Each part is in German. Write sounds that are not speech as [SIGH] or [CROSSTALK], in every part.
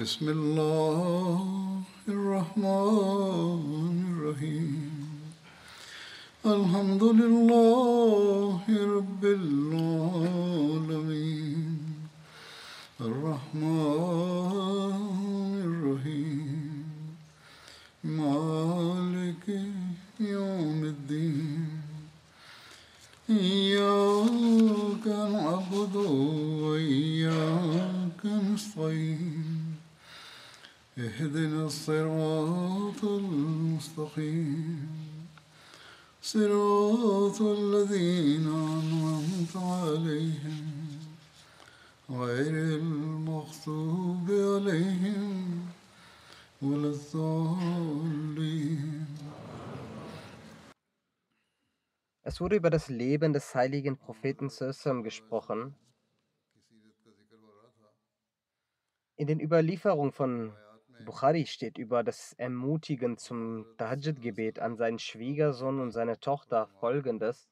بسم الله Wurde über das Leben des heiligen Propheten Sallam gesprochen. In den Überlieferungen von Bukhari steht über das Ermutigen zum Tahajjud-Gebet an seinen Schwiegersohn und seine Tochter folgendes.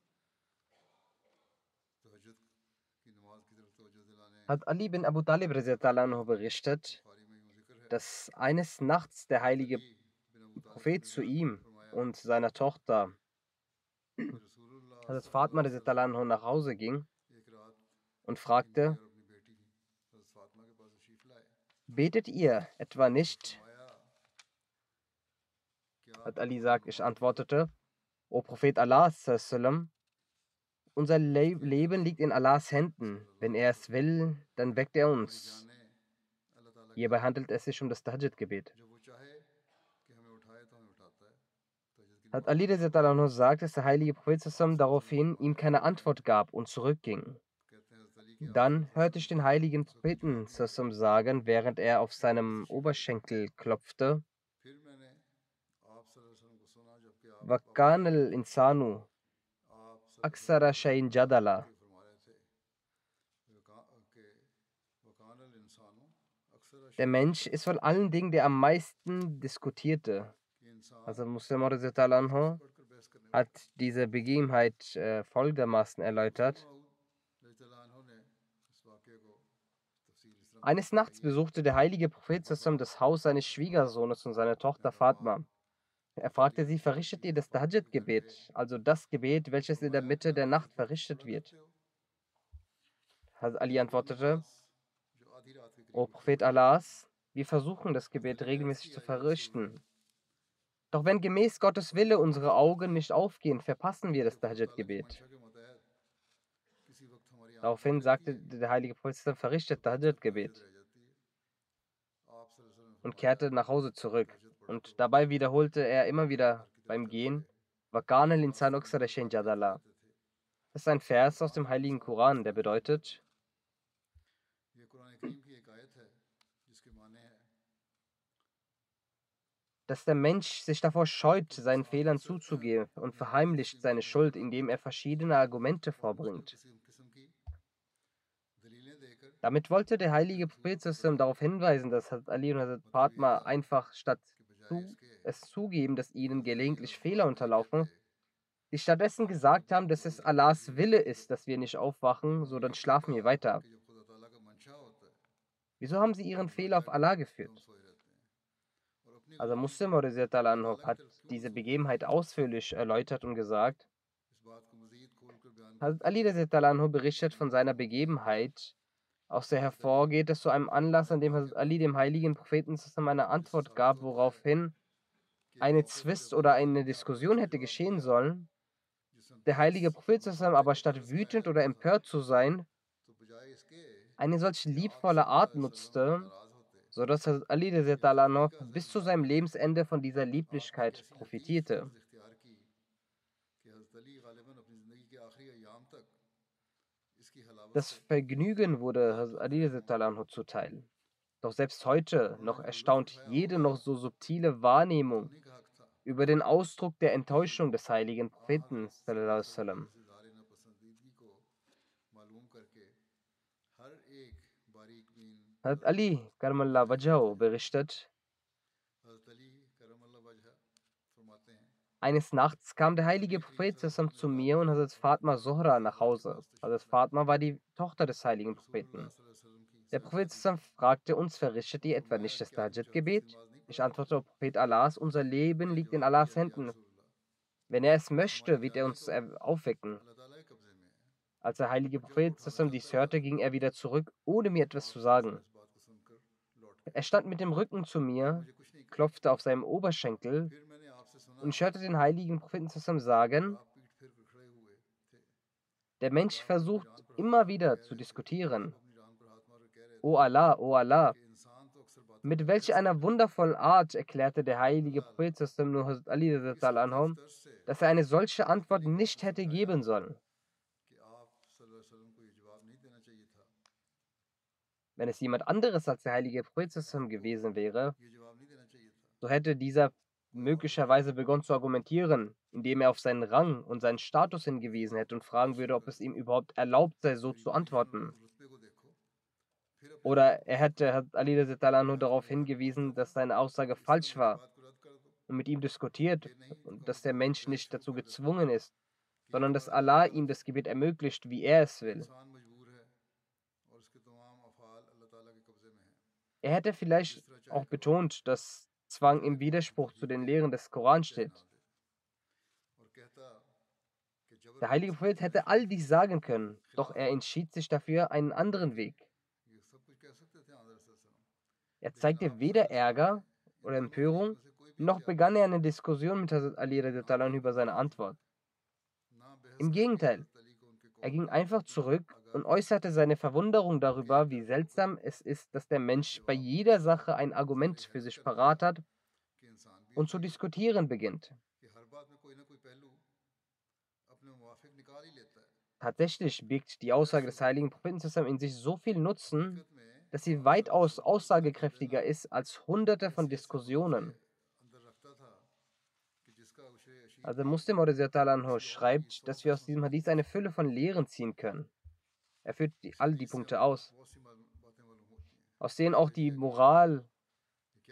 Hat Ali bin Abu Talib berichtet, dass eines Nachts der heilige Prophet zu ihm und seiner Tochter Hazrat Fatma nach Hause ging und fragte, Betet ihr etwa nicht? Hat Ali sagt, ich antwortete, O Prophet Allah, unser Le Leben liegt in Allahs Händen. Wenn er es will, dann weckt er uns. Hierbei handelt es sich um das Tahajjud-Gebet. Hat Ali sagt, dass der heilige Prophet daraufhin ihm keine Antwort gab und zurückging. Dann hörte ich den heiligen Propheten sagen, während er auf seinem Oberschenkel klopfte. Wakan al-Insanu Aksara Shain Jadala. Der Mensch ist von allen Dingen der am meisten diskutierte. Also Muslim anhu hat diese Begebenheit äh, folgendermaßen erläutert. Eines Nachts besuchte der heilige Prophet das Haus seines Schwiegersohnes und seiner Tochter Fatma. Er fragte sie, verrichtet ihr das Tahajjud-Gebet, also das Gebet, welches in der Mitte der Nacht verrichtet wird? Ali antwortete, O Prophet Allahs, wir versuchen das Gebet regelmäßig zu verrichten. Doch wenn gemäß Gottes Wille unsere Augen nicht aufgehen, verpassen wir das Tahajjud-Gebet. Daraufhin sagte der heilige Prophet, verrichtet Tahajjud-Gebet und kehrte nach Hause zurück. Und dabei wiederholte er immer wieder beim Gehen. Das ist ein Vers aus dem Heiligen Koran, der bedeutet, dass der Mensch sich davor scheut, seinen Fehlern zuzugeben und verheimlicht seine Schuld, indem er verschiedene Argumente vorbringt. Damit wollte der heilige Prophet darauf hinweisen, dass Ali und Hazrat Fatma einfach statt zu, es zugeben, dass ihnen gelegentlich Fehler unterlaufen, die stattdessen gesagt haben, dass es Allahs Wille ist, dass wir nicht aufwachen, so dann schlafen wir weiter. Wieso haben sie ihren Fehler auf Allah geführt? Also Muslim hat diese Begebenheit ausführlich erläutert und gesagt, Ali berichtet von seiner Begebenheit, aus der hervorgeht, dass zu einem Anlass, an dem Ali dem heiligen Propheten eine Antwort gab, woraufhin eine Zwist oder eine Diskussion hätte geschehen sollen, der heilige Prophet aber statt wütend oder empört zu sein, eine solch liebvolle Art nutzte, sodass Hazrat Ali bis zu seinem Lebensende von dieser Lieblichkeit profitierte. Das Vergnügen wurde Hazrat Ali zuteil. Doch selbst heute noch erstaunt jede noch so subtile Wahrnehmung über den Ausdruck der Enttäuschung des heiligen Propheten. Hat Ali Karmallah Wajhau berichtet, Eines Nachts kam der heilige Prophet zusammen zu mir und Hazrat Fatma Sohra nach Hause. Hazrat Fatma war die Tochter des heiligen Propheten. Der Prophet zusammen fragte uns, verrichtet ihr etwa nicht das Tahajjud-Gebet? Ich antwortete, Prophet Allahs, unser Leben liegt in Allahs Händen. Wenn er es möchte, wird er uns aufwecken. Als der heilige Prophet zusammen dies hörte, ging er wieder zurück, ohne mir etwas zu sagen. Er stand mit dem Rücken zu mir, klopfte auf seinem Oberschenkel und hörte den heiligen Propheten zusammen sagen, der Mensch versucht immer wieder zu diskutieren. O Allah, O Allah. Mit welch einer wundervollen Art erklärte der heilige Prophet Nur dass er eine solche Antwort nicht hätte geben sollen. Wenn es jemand anderes als der heilige Prophet gewesen wäre, so hätte dieser möglicherweise begonnen zu argumentieren, indem er auf seinen Rang und seinen Status hingewiesen hätte und fragen würde, ob es ihm überhaupt erlaubt sei, so zu antworten. Oder er hätte hat Ali nur darauf hingewiesen, dass seine Aussage falsch war und mit ihm diskutiert und dass der Mensch nicht dazu gezwungen ist, sondern dass Allah ihm das Gebet ermöglicht, wie er es will. Er hätte vielleicht auch betont, dass Zwang im Widerspruch zu den Lehren des Koran steht. Der heilige Prophet hätte all dies sagen können, doch er entschied sich dafür einen anderen Weg. Er zeigte weder Ärger oder Empörung, noch begann er eine Diskussion mit Hazrat Ali über seine Antwort. Im Gegenteil, er ging einfach zurück und äußerte seine Verwunderung darüber, wie seltsam es ist, dass der Mensch bei jeder Sache ein Argument für sich parat hat und zu diskutieren beginnt. Tatsächlich birgt die Aussage des heiligen Propheten in sich so viel Nutzen, dass sie weitaus aussagekräftiger ist als hunderte von Diskussionen. Also Muslim oder schreibt, dass wir aus diesem Hadith eine Fülle von Lehren ziehen können. Er führt die, all die Punkte aus, aus denen auch die Moral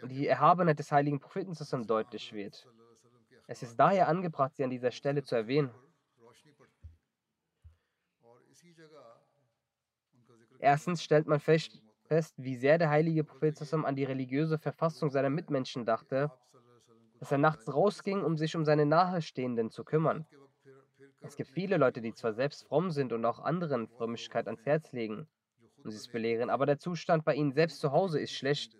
und die Erhabenheit des heiligen Propheten zusammen deutlich wird. Es ist daher angebracht, sie an dieser Stelle zu erwähnen. Erstens stellt man fest, wie sehr der heilige Prophet zusammen an die religiöse Verfassung seiner Mitmenschen dachte, dass er nachts rausging, um sich um seine Nahestehenden zu kümmern. Es gibt viele Leute, die zwar selbst fromm sind und auch anderen Frömmigkeit ans Herz legen und sie es belehren, aber der Zustand bei ihnen selbst zu Hause ist schlecht.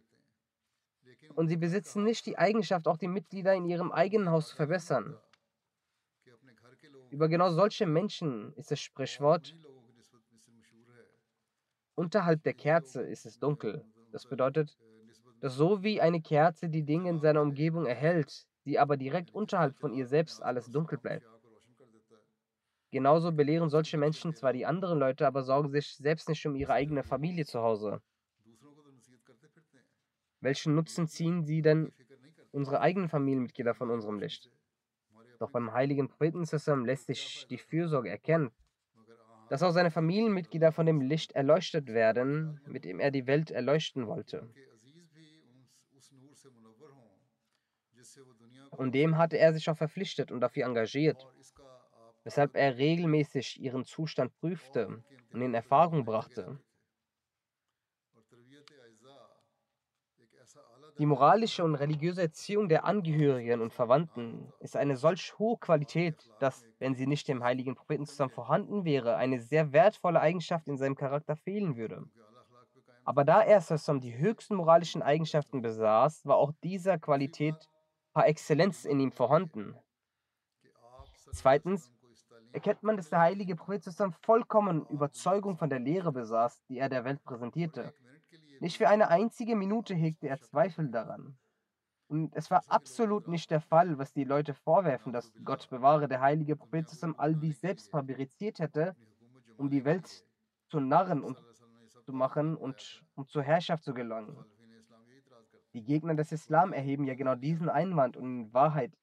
Und sie besitzen nicht die Eigenschaft, auch die Mitglieder in ihrem eigenen Haus zu verbessern. Über genau solche Menschen ist das Sprichwort, unterhalb der Kerze ist es dunkel. Das bedeutet, dass so wie eine Kerze die Dinge in seiner Umgebung erhält, die aber direkt unterhalb von ihr selbst alles dunkel bleibt. Genauso belehren solche Menschen zwar die anderen Leute, aber sorgen sich selbst nicht um ihre eigene Familie zu Hause. Welchen Nutzen ziehen sie denn unsere eigenen Familienmitglieder von unserem Licht? Doch beim heiligen Propheten lässt sich die Fürsorge erkennen. Dass auch seine Familienmitglieder von dem Licht erleuchtet werden, mit dem er die Welt erleuchten wollte. Und dem hatte er sich auch verpflichtet und dafür engagiert weshalb er regelmäßig ihren Zustand prüfte und in Erfahrung brachte. Die moralische und religiöse Erziehung der Angehörigen und Verwandten ist eine solch hohe Qualität, dass, wenn sie nicht dem heiligen Propheten zusammen vorhanden wäre, eine sehr wertvolle Eigenschaft in seinem Charakter fehlen würde. Aber da er zusammen die höchsten moralischen Eigenschaften besaß, war auch dieser Qualität par excellence in ihm vorhanden. Zweitens, erkennt man, dass der heilige Prophet Sassan vollkommen Überzeugung von der Lehre besaß, die er der Welt präsentierte. Nicht für eine einzige Minute hegte er Zweifel daran. Und es war absolut nicht der Fall, was die Leute vorwerfen, dass Gott bewahre, der heilige Prophet Sassan all dies selbst fabriziert hätte, um die Welt zu narren und zu machen und um zur Herrschaft zu gelangen. Die Gegner des Islam erheben ja genau diesen Einwand und in Wahrheit,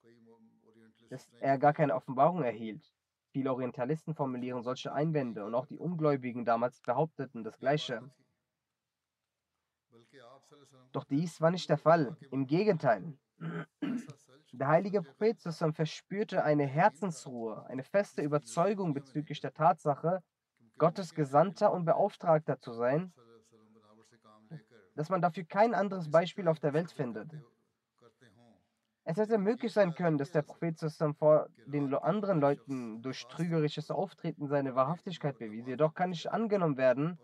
dass er gar keine Offenbarung erhielt. Viele Orientalisten formulieren solche Einwände und auch die Ungläubigen damals behaupteten das Gleiche. Doch dies war nicht der Fall. Im Gegenteil. Der heilige Prophet Sassam verspürte eine Herzensruhe, eine feste Überzeugung bezüglich der Tatsache, Gottes Gesandter und Beauftragter zu sein, dass man dafür kein anderes Beispiel auf der Welt findet. Es hätte möglich sein können, dass der Prophet Sassam vor den anderen Leuten durch trügerisches Auftreten seine Wahrhaftigkeit bewies. Jedoch kann nicht angenommen werden,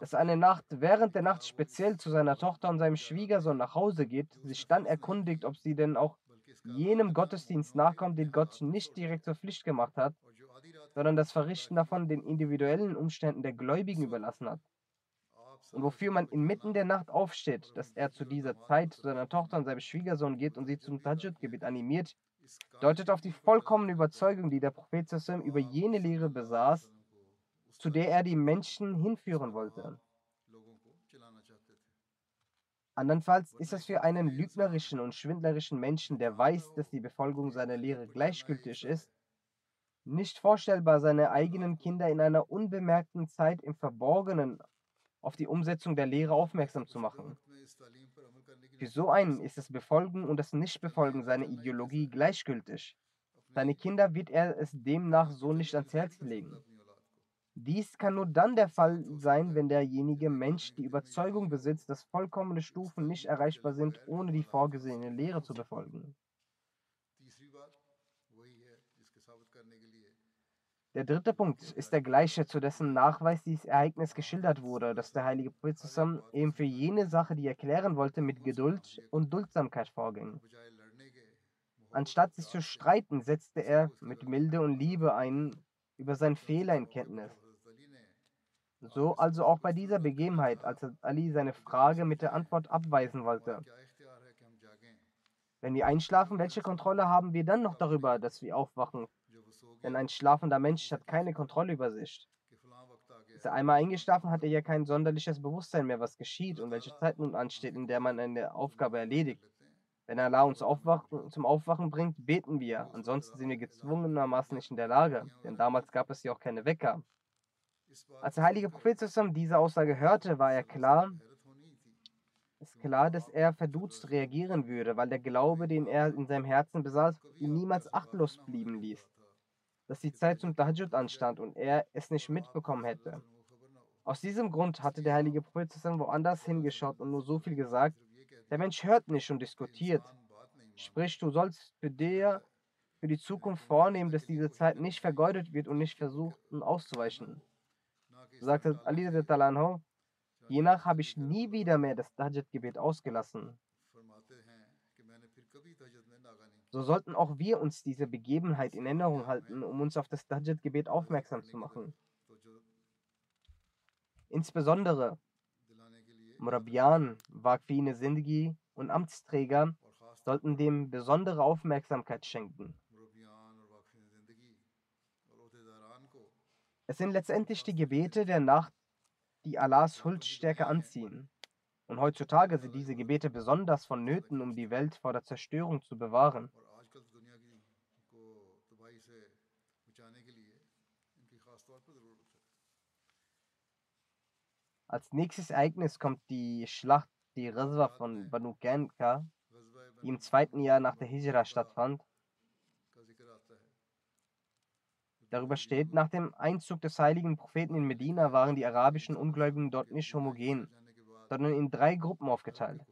dass eine Nacht während der Nacht speziell zu seiner Tochter und seinem Schwiegersohn nach Hause geht, sich dann erkundigt, ob sie denn auch jenem Gottesdienst nachkommt, den Gott nicht direkt zur Pflicht gemacht hat, sondern das Verrichten davon den individuellen Umständen der Gläubigen überlassen hat. Und wofür man inmitten der Nacht aufsteht, dass er zu dieser Zeit zu seiner Tochter und seinem Schwiegersohn geht und sie zum Tajud-Gebet animiert, deutet auf die vollkommene Überzeugung, die der Prophet Sassam über jene Lehre besaß, zu der er die Menschen hinführen wollte. Andernfalls ist es für einen lügnerischen und schwindlerischen Menschen, der weiß, dass die Befolgung seiner Lehre gleichgültig ist, nicht vorstellbar, seine eigenen Kinder in einer unbemerkten Zeit im Verborgenen auf die Umsetzung der Lehre aufmerksam zu machen. Für so einen ist das Befolgen und das Nichtbefolgen seiner Ideologie gleichgültig. Seine Kinder wird er es demnach so nicht ans Herz legen. Dies kann nur dann der Fall sein, wenn derjenige Mensch die Überzeugung besitzt, dass vollkommene Stufen nicht erreichbar sind, ohne die vorgesehene Lehre zu befolgen. Der dritte Punkt ist der gleiche, zu dessen Nachweis dieses Ereignis geschildert wurde, dass der heilige Prophet zusammen eben für jene Sache, die er klären wollte, mit Geduld und Duldsamkeit vorging. Anstatt sich zu streiten, setzte er mit Milde und Liebe ein über seinen Fehler in Kenntnis. So also auch bei dieser Begebenheit, als Ali seine Frage mit der Antwort abweisen wollte. Wenn wir einschlafen, welche Kontrolle haben wir dann noch darüber, dass wir aufwachen? Denn ein schlafender Mensch hat keine Kontrolle über sich. Ist er einmal eingeschlafen, hat er ja kein sonderliches Bewusstsein mehr, was geschieht und welche Zeit nun ansteht, in der man eine Aufgabe erledigt. Wenn Allah uns aufwachen, zum Aufwachen bringt, beten wir. Ansonsten sind wir gezwungenermaßen nicht in der Lage, denn damals gab es ja auch keine Wecker. Als der heilige Prophet zusammen diese Aussage hörte, war er klar, ist klar, dass er verdutzt reagieren würde, weil der Glaube, den er in seinem Herzen besaß, ihn niemals achtlos blieben ließ. Dass die Zeit zum Tahajjud anstand und er es nicht mitbekommen hätte. Aus diesem Grund hatte der heilige Prophet woanders hingeschaut und nur so viel gesagt, der Mensch hört nicht und diskutiert. Sprich, du sollst für dir für die Zukunft vornehmen, dass diese Zeit nicht vergeudet wird und nicht versuchen auszuweichen sagte Ali Talanho, hiernach habe ich nie wieder mehr das Tahajjud-Gebet ausgelassen. So sollten auch wir uns diese Begebenheit in Erinnerung halten, um uns auf das Tahajjud-Gebet aufmerksam zu machen. Insbesondere Murabian, Waqfine Sindgi und Amtsträger sollten dem besondere Aufmerksamkeit schenken. Es sind letztendlich die Gebete der Nacht, die Allahs Huldstärke anziehen. Und heutzutage sind diese Gebete besonders vonnöten, um die Welt vor der Zerstörung zu bewahren. Als nächstes Ereignis kommt die Schlacht, die Ghazwa von Banu Ganka, die im zweiten Jahr nach der Hijra stattfand. Darüber steht, nach dem Einzug des heiligen Propheten in Medina waren die arabischen Ungläubigen dort nicht homogen, sondern in drei Gruppen aufgeteilt.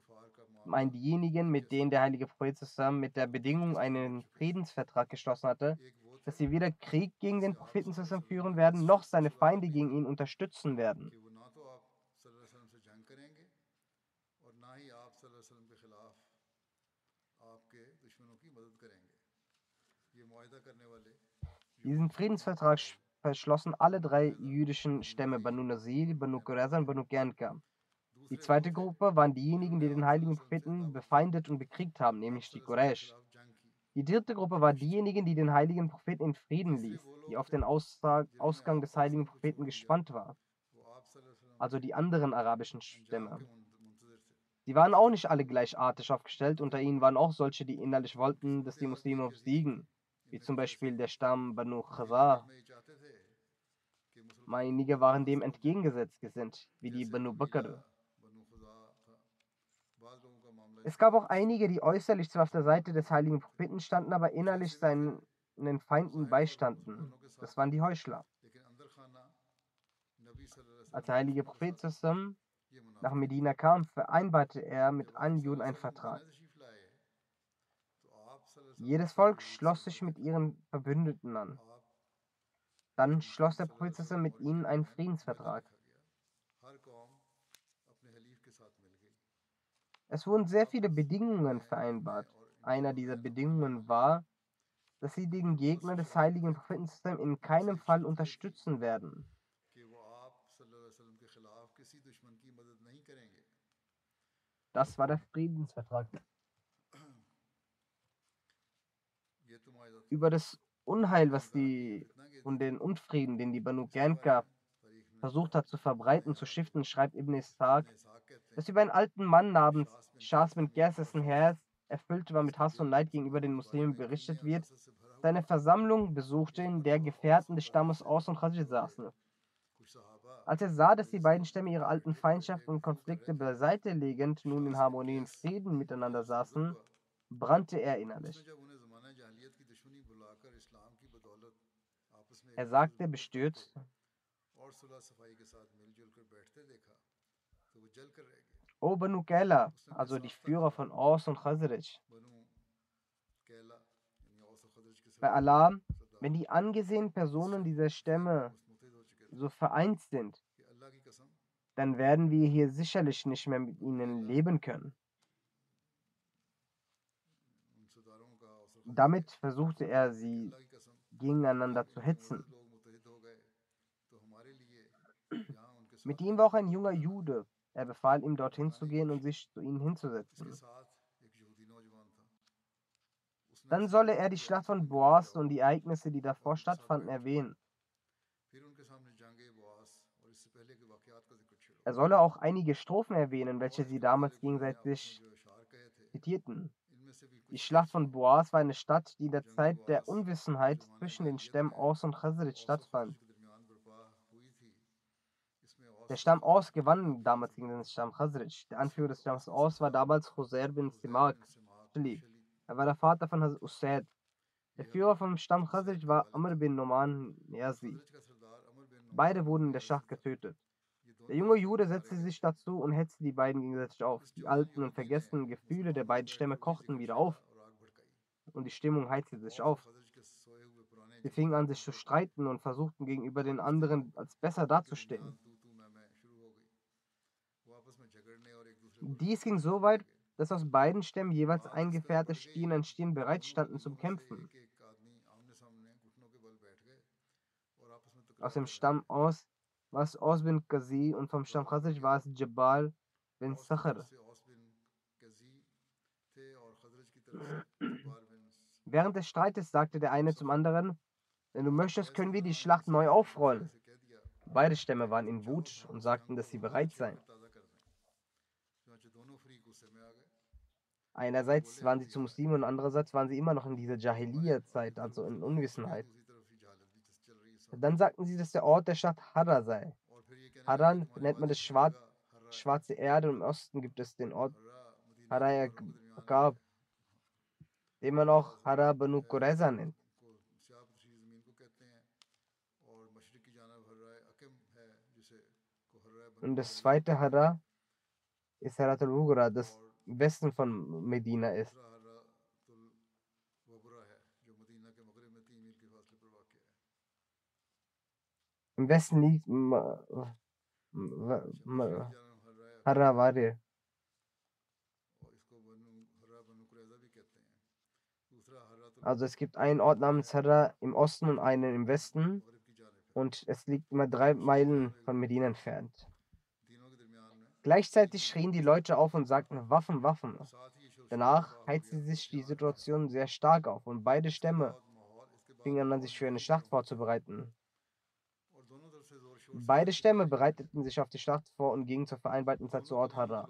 Zum einen diejenigen, mit denen der heilige Prophet zusammen mit der Bedingung einen Friedensvertrag geschlossen hatte, dass sie weder Krieg gegen den Propheten zusammen führen werden, noch seine Feinde gegen ihn unterstützen werden. Diesen Friedensvertrag verschlossen alle drei jüdischen Stämme Banu Nazir, Banu Qurayza und Banu Gernka. Die zweite Gruppe waren diejenigen, die den heiligen Propheten befeindet und bekriegt haben, nämlich die Quraysh. Die dritte Gruppe war diejenigen, die den heiligen Propheten in Frieden ließ, die auf den Ausgang des heiligen Propheten gespannt war. Also die anderen arabischen Stämme. Die waren auch nicht alle gleichartig aufgestellt. Unter ihnen waren auch solche, die innerlich wollten, dass die Muslime obsiegen, wie zum Beispiel der Stamm Banu Khazar. Einige waren dem entgegengesetzt gesinnt, wie die Banu Bakr. Es gab auch einige, die äußerlich zwar auf der Seite des heiligen Propheten standen, aber innerlich seinen Feinden beistanden. Das waren die Heuchler. Als der heilige Prophet zusammen nach Medina kam, vereinbarte er mit allen Juden einen Vertrag. Jedes Volk schloss sich mit ihren Verbündeten an. Dann schloss der Prophet mit ihnen einen Friedensvertrag. Es wurden sehr viele Bedingungen vereinbart. Einer dieser Bedingungen war, dass sie den Gegner des heiligen Propheten in keinem Fall unterstützen werden. Das war der Friedensvertrag. Über das Unheil, was die und den Unfrieden, den die Banu Gernka versucht hat zu verbreiten, zu stiften, schreibt Ibn Ishaq, dass über einen alten Mann namens Shas bin Gers, dessen Herz erfüllt war mit Hass und Neid gegenüber den Muslimen, berichtet wird, seine Versammlung besuchte, in der Gefährten des Stammes Aus und Khadij saßen. Als er sah, dass die beiden Stämme ihre alten Feindschaften und Konflikte beiseite legend nun in Harmonie und Frieden miteinander saßen, brannte er innerlich. Er sagte bestürzt, O Banu Kaila, also die Führer von Aus und Khazraj, bei Allah, wenn die angesehenen Personen dieser Stämme so vereint sind, dann werden wir hier sicherlich nicht mehr mit ihnen leben können. Damit versuchte er sie gegeneinander zu hetzen. Mit ihm war auch ein junger Jude. Er befahl ihm, dorthin zu gehen und sich zu ihnen hinzusetzen. Dann solle er die Schlacht von Boas und die Ereignisse, die davor stattfanden, erwähnen. Er solle auch einige Strophen erwähnen, welche sie damals gegenseitig zitierten. Die Schlacht von Boas war eine Stadt, die in der Zeit der Unwissenheit zwischen den Stämmen Aus und Khazraj stattfand. Der Stamm Aus gewann damals gegen den Stamm Khazraj. Der Anführer des Stamms Aus war damals Khuzair bin Simak. Er war der Vater von Hazrat Usaid. Der Führer vom Stamm Khazraj war Amr bin Noman Niazi. Beide wurden in der Schlacht getötet. Der junge Jude setzte sich dazu und hetzte die beiden gegenseitig auf. Die alten und vergessenen Gefühle der beiden Stämme kochten wieder auf und die Stimmung heizte sich auf. Sie fingen an, sich zu streiten und versuchten gegenüber den anderen als besser dazustehen. Dies ging so weit, dass aus beiden Stämmen jeweils eingefährte Stirn an bereit standen zum Kämpfen. Aus dem Stamm aus war es Aus bin Qazi und vom Stamm Khazraj war es Jabal bin Sakhr. Während des Streites sagte der eine zum anderen, wenn du möchtest, können wir die Schlacht neu aufrollen. Beide Stämme waren in Wut und sagten, dass sie bereit seien. Einerseits waren sie zu Muslimen und andererseits waren sie immer noch in dieser Jahiliya-Zeit, also in Unwissenheit. Dann sagten sie, dass der Ort der Stadt Harra sei. Harran nennt man das Schwar schwarze Erde und im Osten gibt es den Ort Harayakab, den man auch Hara Banu Qurayza nennt. Und das zweite Hara ist Haratul Ugra, das Westen von Medina ist. Im Westen liegt Harawari. Also es gibt einen Ort namens Harra im Osten und einen im Westen. Und es liegt immer drei Meilen von Medina entfernt. Gleichzeitig schrien die Leute auf und sagten Waffen, Waffen. Danach heizte sich die Situation sehr stark auf und beide Stämme fingen an, sich für eine Schlacht vorzubereiten. Beide Stämme bereiteten sich auf die Schlacht vor und gingen zur vereinbarten Zeit zu Ort Harra.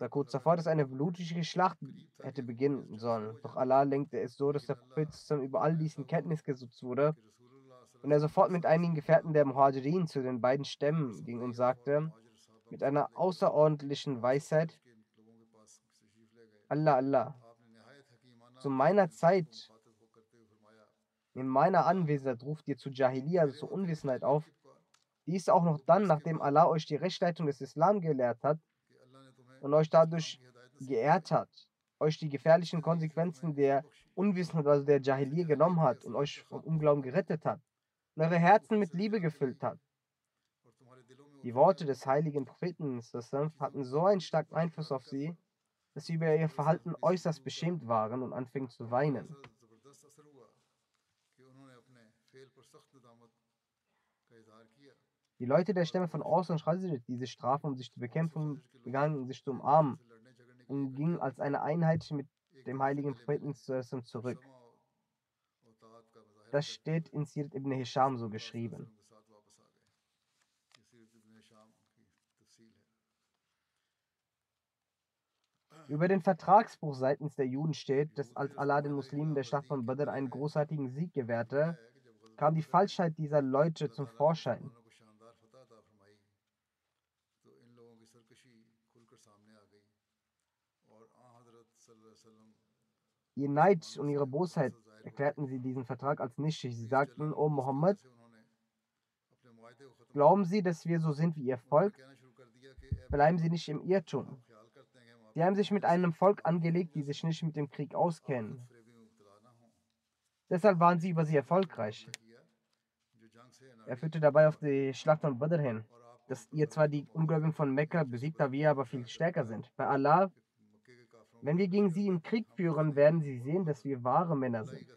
da kurz davor, dass eine blutige Schlacht hätte beginnen sollen. Doch Allah lenkte es so, dass der Prophet über all diesen Kenntnis gesetzt wurde und er sofort mit einigen Gefährten der Muhajirin zu den beiden Stämmen ging und sagte, mit einer außerordentlichen Weisheit, Allah, Allah, zu meiner Zeit, in meiner Anwesenheit ruft ihr zu Jahiliya, also zur Unwissenheit auf. Dies auch noch dann, nachdem Allah euch die Rechtsleitung des Islam gelehrt hat und euch dadurch geehrt hat, euch die gefährlichen Konsequenzen der Unwissenheit, also der Jahiliya genommen hat und euch vom Unglauben gerettet hat und eure Herzen mit Liebe gefüllt hat. Die Worte des heiligen Propheten hatten so einen starken Einfluss auf sie, dass sie über ihr Verhalten äußerst beschämt waren und anfingen zu weinen. Die Leute der Stämme von Aus und Khazraj, diese Strafe, um sich zu bekämpfen, begannen sich zu umarmen und gingen als eine Einheit mit dem heiligen Propheten zurück. Das steht in Sirat ibn Hisham so geschrieben. Über den Vertragsbruch seitens der Juden steht, dass als Allah den Muslimen der Schlacht von Badr einen großartigen Sieg gewährte, kam die Falschheit dieser Leute zum Vorschein. Ihr Neid und ihre Bosheit erklärten sie diesen Vertrag als nichtig. Sie sagten, O Mohammed, glauben Sie, dass wir so sind wie Ihr Volk? Bleiben Sie nicht im Irrtum. Sie haben sich mit einem Volk angelegt, die sich nicht mit dem Krieg auskennen. Deshalb waren sie über sie erfolgreich. Er führte dabei auf die Schlacht von Badr hin, dass ihr zwar die Ungläubigen von Mekka besiegt habt, wir aber viel stärker sind. Bei Allah, wenn wir gegen sie im Krieg führen, werden sie sehen, dass wir wahre Männer sind.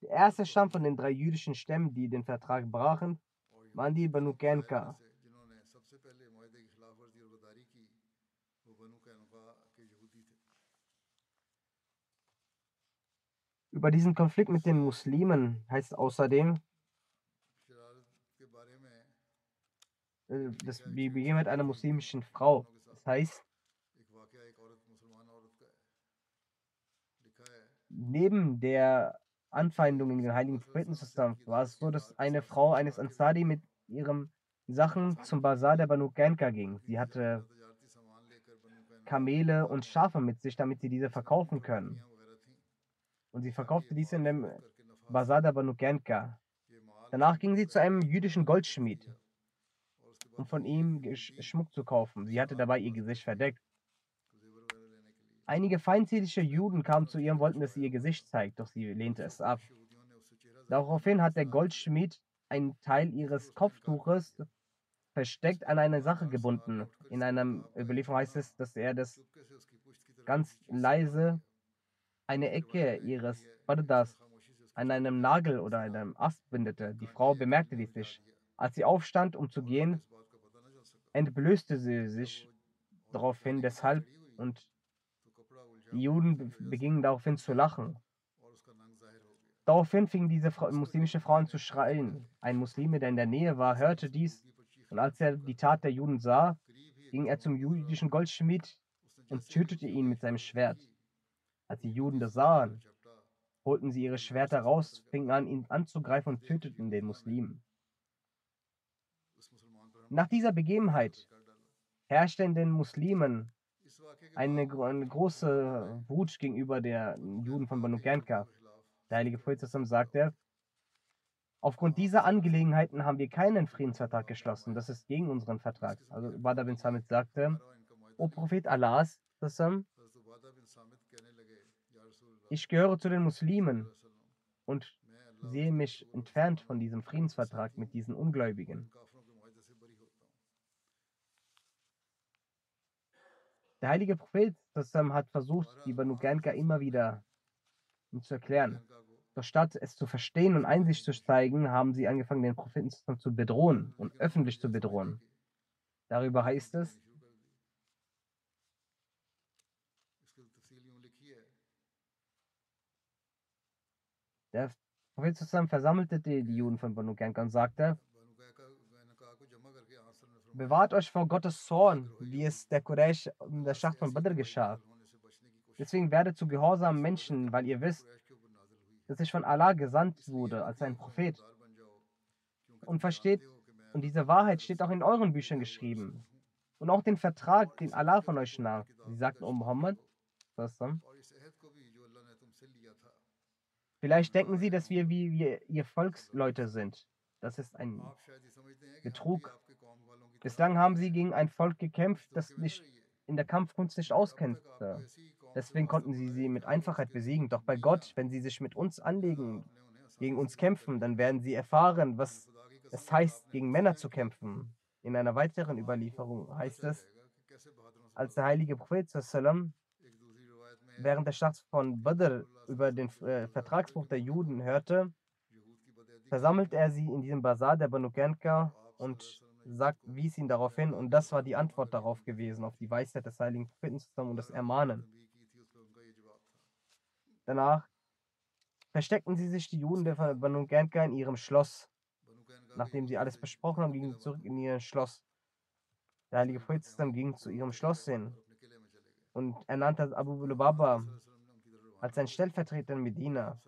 Der erste Stamm von den drei jüdischen Stämmen, die den Vertrag brachen, waren die Banu Kenka. Über diesen Konflikt mit den Muslimen heißt außerdem, äh, dass wir beginnen mit einer muslimischen Frau. Das heißt, neben der Anfeindung in den heiligen Propheten war es so, dass eine Frau eines Ansari mit ihren Sachen zum Bazar der Banu Ganka ging. Sie hatte Kamele und Schafe mit sich, damit sie diese verkaufen können. Und sie verkaufte dies in dem Bazar der Banu Ganka. Danach ging sie zu einem jüdischen Goldschmied, um von ihm Schmuck zu kaufen. Sie hatte dabei ihr Gesicht verdeckt. Einige feindselige Juden kamen zu ihr und wollten, dass sie ihr Gesicht zeigt, doch sie lehnte es ab. Daraufhin hat der Goldschmied einen Teil ihres Kopftuches versteckt an eine Sache gebunden. In einer Überlieferung heißt es, dass er das ganz leise eine Ecke ihres Bardas an einem Nagel oder einem Ast bindete. Die Frau bemerkte dies nicht. Als sie aufstand, um zu gehen, entblößte sie sich daraufhin deshalb und die Juden begingen daraufhin zu lachen. Daraufhin fingen diese Fra muslimische Frauen zu schreien. Ein Muslime, der in der Nähe war, hörte dies und als er die Tat der Juden sah, ging er zum jüdischen Goldschmied und tötete ihn mit seinem Schwert. Als die Juden das sahen, holten sie ihre Schwerter raus, fingen an, ihn anzugreifen und töteten den Muslimen. Nach dieser Begebenheit herrschte in den Muslimen eine, eine große Wut gegenüber den Juden von Banu Gernka. Der heilige Prophet sagte, aufgrund dieser Angelegenheiten haben wir keinen Friedensvertrag geschlossen. Das ist gegen unseren Vertrag. Also Wada bin Samit sagte, O Prophet Allahs, ich gehöre zu den Muslimen und sehe mich entfernt von diesem Friedensvertrag mit diesen Ungläubigen. Der heilige Prophet hat versucht, die Banu Ganka immer wieder zu erklären. Doch statt es zu verstehen und Einsicht zu zeigen, haben sie angefangen, den Propheten zu bedrohen und öffentlich zu bedrohen. Darüber heißt es, der Prophet versammelte die, die Juden von Banu Ganka und sagte, Bewahrt euch vor Gottes Zorn, wie es der Quraysh in der Schlacht von Badr geschah. Deswegen werdet zu gehorsamen Menschen, weil ihr wisst, dass ich von Allah gesandt wurde als ein Prophet. Und versteht, und diese Wahrheit steht auch in euren Büchern geschrieben. Und auch den Vertrag, den Allah von euch nahm. Sie sagten, oh Muhammad, Vielleicht denken sie, dass wir wie wir ihr Volksleute sind. Das ist ein Betrug. Bislang haben sie gegen ein Volk gekämpft, das nicht in der Kampfkunst nicht auskennt. Deswegen konnten sie sie mit Einfachheit besiegen. Doch bei Gott, wenn sie sich mit uns anlegen, gegen uns kämpfen, dann werden sie erfahren, was es heißt, gegen Männer zu kämpfen. In einer weiteren Überlieferung heißt es, als der heilige Prophet sallam, während der Schlacht von Badr über den äh, Vertragsbruch der Juden hörte, versammelte er sie in diesem Bazar der Banu Genka und sagt, wies ihn darauf hin. Und das war die Antwort darauf gewesen, auf die Weisheit des heiligen Propheten und das Ermahnen. Danach versteckten sie sich, die Juden der Banu Genka, in ihrem Schloss. Nachdem sie alles besprochen haben, gingen sie zurück in ihr Schloss. Der heilige Prophet ging zu ihrem Schloss hin und ernannte Abu Lubaba als sein Stellvertreter in Medina.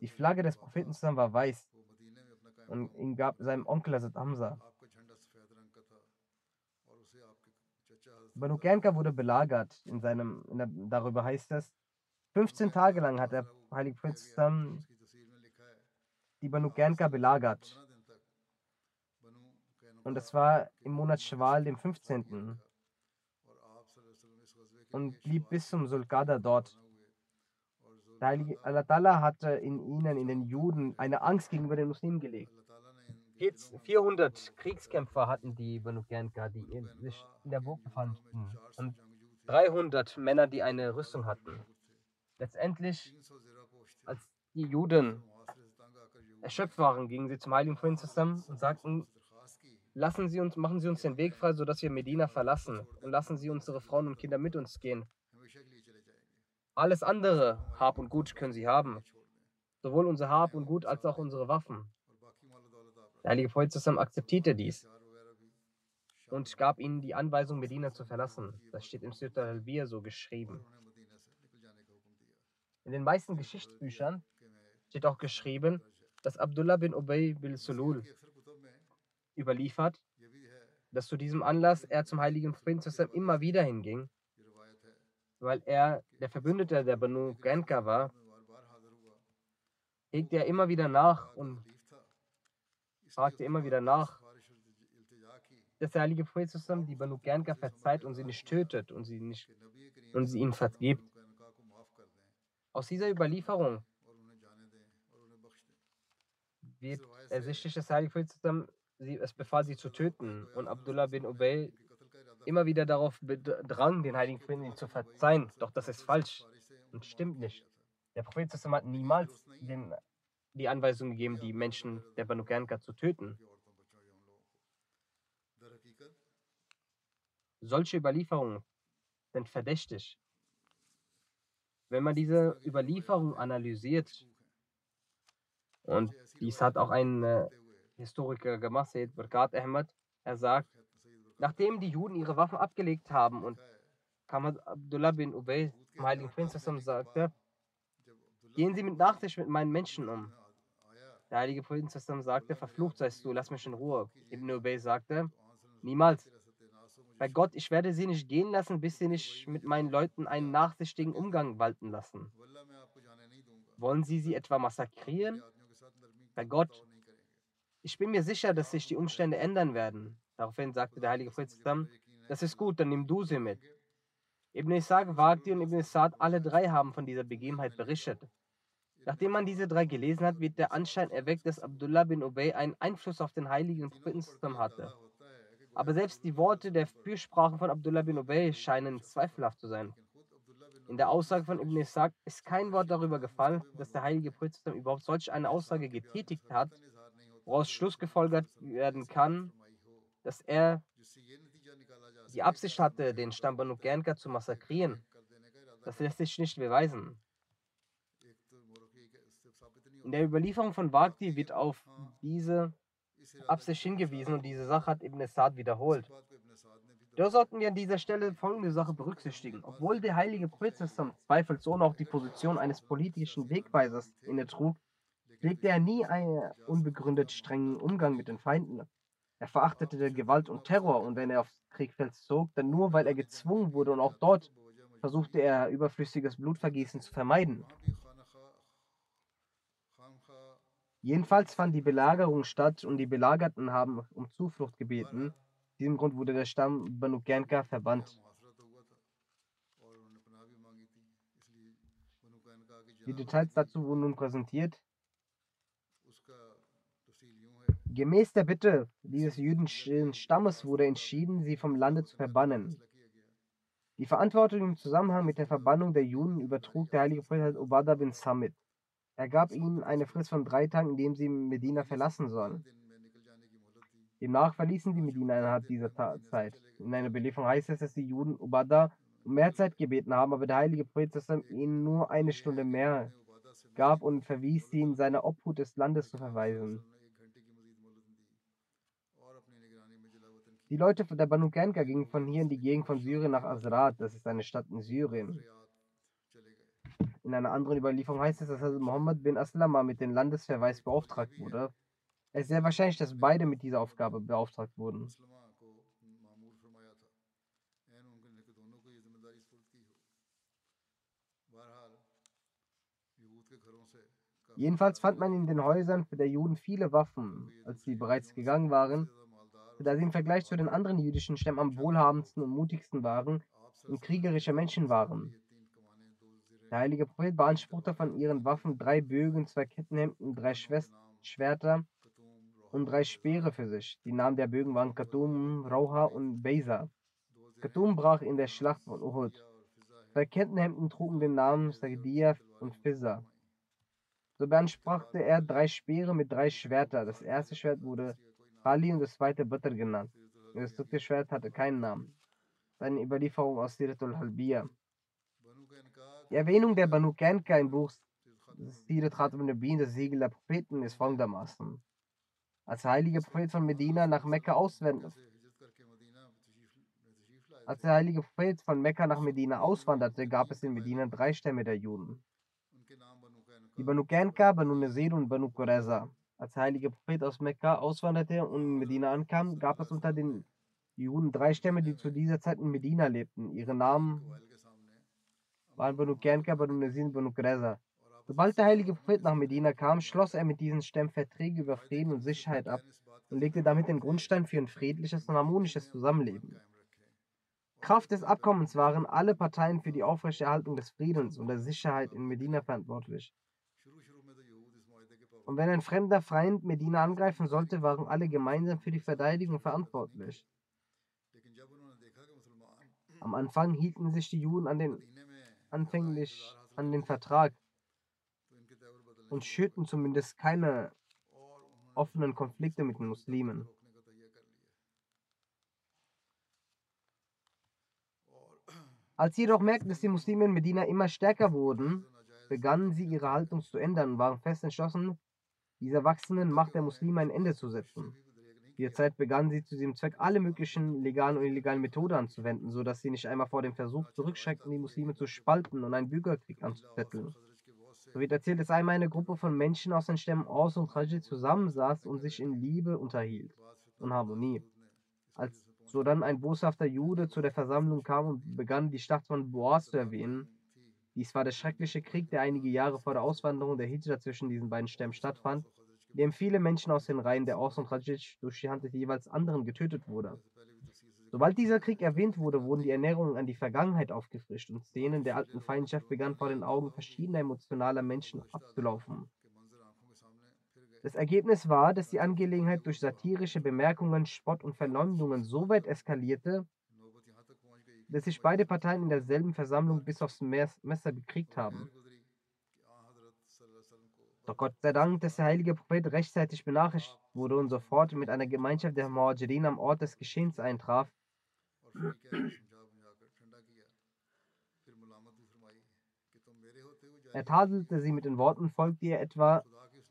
Die Flagge des Propheten war weiß und ihn gab seinem Onkel Hazrat Hamza. Banu Kernka wurde belagert. In seinem, in der, darüber heißt es, 15 Tage lang hat der heilige Prophet die Banu Kernka belagert. Und das war im Monat Schwal, dem 15. Und blieb bis zum Sulkada dort. Allah hatte in ihnen, in den Juden, eine Angst gegenüber den Muslimen gelegt. 400 Kriegskämpfer hatten die Banu Kernka, die sich in der Burg befanden. Und 300 Männer, die eine Rüstung hatten. Letztendlich, als die Juden erschöpft waren, gingen sie zum Heiligen Prophet zusammen und sagten, lassen Sie uns, machen Sie uns den Weg frei, sodass wir Medina verlassen und lassen Sie unsere Frauen und Kinder mit uns gehen. Alles andere, Hab und Gut, können Sie haben. Sowohl unser Hab und Gut als auch unsere Waffen. Der heilige Prophet zusammen akzeptierte dies und gab ihnen die Anweisung, Medina zu verlassen. Das steht im Sutta al-Bir so geschrieben. In den meisten Geschichtsbüchern steht auch geschrieben, dass Abdullah bin Ubay bin Sulul überliefert, dass zu diesem Anlass er zum heiligen Propheten zusammen immer wieder hinging, weil er der Verbündete der Banu Genka war, hegte er immer wieder nach und fragte immer wieder nach, dass der heilige Prophet zusammen die Banu Genka verzeiht und sie nicht tötet und sie, nicht, und sie ihnen vergibt. Aus dieser Überlieferung wird ersichtlich, dass der heilige Prophet zusammen sie, es befahl, sie zu töten. Und Abdullah bin Ubay immer wieder darauf bedrang, den heiligen Propheten zu verzeihen. Doch das ist falsch und stimmt nicht. Der Prophet hat niemals den die Anweisung gegeben, die Menschen der Banu Kernka zu töten. Solche Überlieferungen sind verdächtig. Wenn man diese Überlieferung analysiert, und dies hat auch ein äh, Historiker gemacht, Sayyid Barkat Ahmad, er sagt, nachdem die Juden ihre Waffen abgelegt haben und Kamad Abdullah bin Ubay vom Heiligen Prinz sagte, gehen Sie mit Nachsicht mit meinen Menschen um. Der heilige Prophet sagte, verflucht seist du, lass mich in Ruhe. Ibn Ubay sagte, niemals. Bei Gott, ich werde sie nicht gehen lassen, bis sie nicht mit meinen Leuten einen nachsichtigen Umgang walten lassen. Wollen sie sie etwa massakrieren? Bei Gott, ich bin mir sicher, dass sich die Umstände ändern werden. Daraufhin sagte der heilige Prophet, das ist gut, dann nimm du sie mit. Ibn Ishaq, Wagdi und Ibn Sa'd, alle drei haben von dieser Begebenheit berichtet. Nachdem man diese drei gelesen hat, wird der Anschein erweckt, dass Abdullah bin Ubay einen Einfluss auf den heiligen Propheten hatte. Aber selbst die Worte der Fürsprachen von Abdullah bin Ubay scheinen zweifelhaft zu sein. In der Aussage von Ibn Ishaq ist kein Wort darüber gefallen, dass der heilige Prophet überhaupt solch eine Aussage getätigt hat, woraus Schluss gefolgert werden kann, dass er die Absicht hatte, den Stamm Banu Ganka zu massakrieren. Das lässt sich nicht beweisen. In der Überlieferung von Wagdi wird auf diese Absicht hingewiesen und diese Sache hat Ibn Sa'd wiederholt. Da sollten wir an dieser Stelle folgende Sache berücksichtigen. Obwohl der heilige Prophet zweifelsohne auch die Position eines politischen Wegweisers inne trug, legte er nie einen unbegründet strengen Umgang mit den Feinden er verachtete Gewalt und Terror und wenn er aufs Kriegfeld zog, dann nur, weil er gezwungen wurde und auch dort versuchte er, überflüssiges Blutvergießen zu vermeiden. Jedenfalls fand die Belagerung statt und die Belagerten haben um Zuflucht gebeten. Aus diesem Grund wurde der Stamm Banu Gernka verbannt. Die Details dazu wurden nun präsentiert. Gemäß der Bitte dieses jüdischen Stammes wurde entschieden, sie vom Lande zu verbannen. Die Verantwortung im Zusammenhang mit der Verbannung der Juden übertrug der heilige Prophet Obada bin Samit. Er gab ihnen eine Frist von drei Tagen, in dem sie Medina verlassen sollen. Demnach verließen die Medina innerhalb dieser Ta Zeit. In einer Belieferung heißt es, dass die Juden Obada um mehr Zeit gebeten haben, aber der heilige Prophet ihnen nur eine Stunde mehr gab und verwies sie, in seine Obhut des Landes zu verweisen. Die Leute von der Banu Kenka gingen von hier in die Gegend von Syrien nach Azrat, das ist eine Stadt in Syrien. In einer anderen Überlieferung heißt es, dass Hazrat Muhammad bin Aslama mit dem Landesverweis beauftragt wurde. Es ist sehr wahrscheinlich, dass beide mit dieser Aufgabe beauftragt wurden. Jedenfalls fand man in den Häusern der Juden viele Waffen. Als sie bereits gegangen waren, da sie im Vergleich zu den anderen jüdischen Stämmen am wohlhabendsten und mutigsten waren und kriegerische Menschen waren. Der heilige Prophet beanspruchte von ihren Waffen drei Bögen, zwei Kettenhemden, drei Schwest Schwerter und drei Speere für sich. Die Namen der Bögen waren Katum, Rauha und Beisa. Katum brach in der Schlacht von Uhud. Zwei Kettenhemden trugen den Namen Sagdia und Fizza. So beanspruchte er drei Speere mit drei Schwertern. Das erste Schwert wurde Pali und das zweite Badr genannt. Das dritte Schwert hatte keinen Namen. Seine Überlieferung aus Siratul Halbiya. Die Erwähnung der Banu Kenka im Buch Sirat Khatam Nabin, das Siegel der Propheten, ist folgendermaßen. Als der heilige Prophet von Medina nach Mekka auswandert, als der heilige Prophet von Mekka nach Medina auswanderte, gab es in Medina drei Stämme der Juden. Die Banu Kenka, Banu Nazir und Banu Qureza. Als der heilige Prophet aus Mekka auswanderte und in Medina ankam, gab es unter den Juden drei Stämme, die zu dieser Zeit in Medina lebten. Ihre Namen waren Banu Kenka, Banu Nazir und Banu Greza. Sobald der heilige Prophet nach Medina kam, schloss er mit diesen Stämmen Verträge über Frieden und Sicherheit ab und legte damit den Grundstein für ein friedliches und harmonisches Zusammenleben. Kraft des Abkommens waren alle Parteien für die Aufrechterhaltung des Friedens und der Sicherheit in Medina verantwortlich. Und wenn ein fremder Feind Medina angreifen sollte, waren alle gemeinsam für die Verteidigung verantwortlich. Am Anfang hielten sich die Juden an den, anfänglich an den Vertrag und schürten zumindest keine offenen Konflikte mit den Muslimen. Als sie jedoch merkten, dass die Muslime in Medina immer stärker wurden, begannen sie ihre Haltung zu ändern und waren fest entschlossen, dieser wachsenden Macht der Muslime ein Ende zu setzen. Derzeit begannen sie zu diesem Zweck alle möglichen legalen und illegalen Methoden anzuwenden, sodass sie nicht einmal vor dem Versuch zurückschreckten, die Muslime zu spalten und einen Bürgerkrieg anzuzetteln. So wird erzählt, dass einmal eine Gruppe von Menschen aus den Stämmen Aus und Khajid zusammensaß und sich in Liebe unterhielt und Harmonie. Als sodann ein boshafter Jude zu der Versammlung kam und begann, die Stadt von Boas zu erwähnen, dies war der schreckliche Krieg, der einige Jahre vor der Auswanderung der Hijra zwischen diesen beiden Stämmen stattfand, in dem viele Menschen aus den Reihen der Aus und Khajij durch die Hand des jeweils anderen getötet wurde. Sobald dieser Krieg erwähnt wurde, wurden die Erinnerungen an die Vergangenheit aufgefrischt und Szenen der alten Feindschaft begannen vor den Augen verschiedener emotionaler Menschen abzulaufen. Das Ergebnis war, dass die Angelegenheit durch satirische Bemerkungen, Spott und Verleumdungen so weit eskalierte, dass sich beide Parteien in derselben Versammlung bis aufs Messer bekriegt haben. Doch Gott sei Dank, dass der heilige Prophet rechtzeitig benachrichtigt wurde und sofort mit einer Gemeinschaft der Muhajirin am Ort des Geschehens eintraf. Er tadelte sie mit den Worten, folgt ihr etwa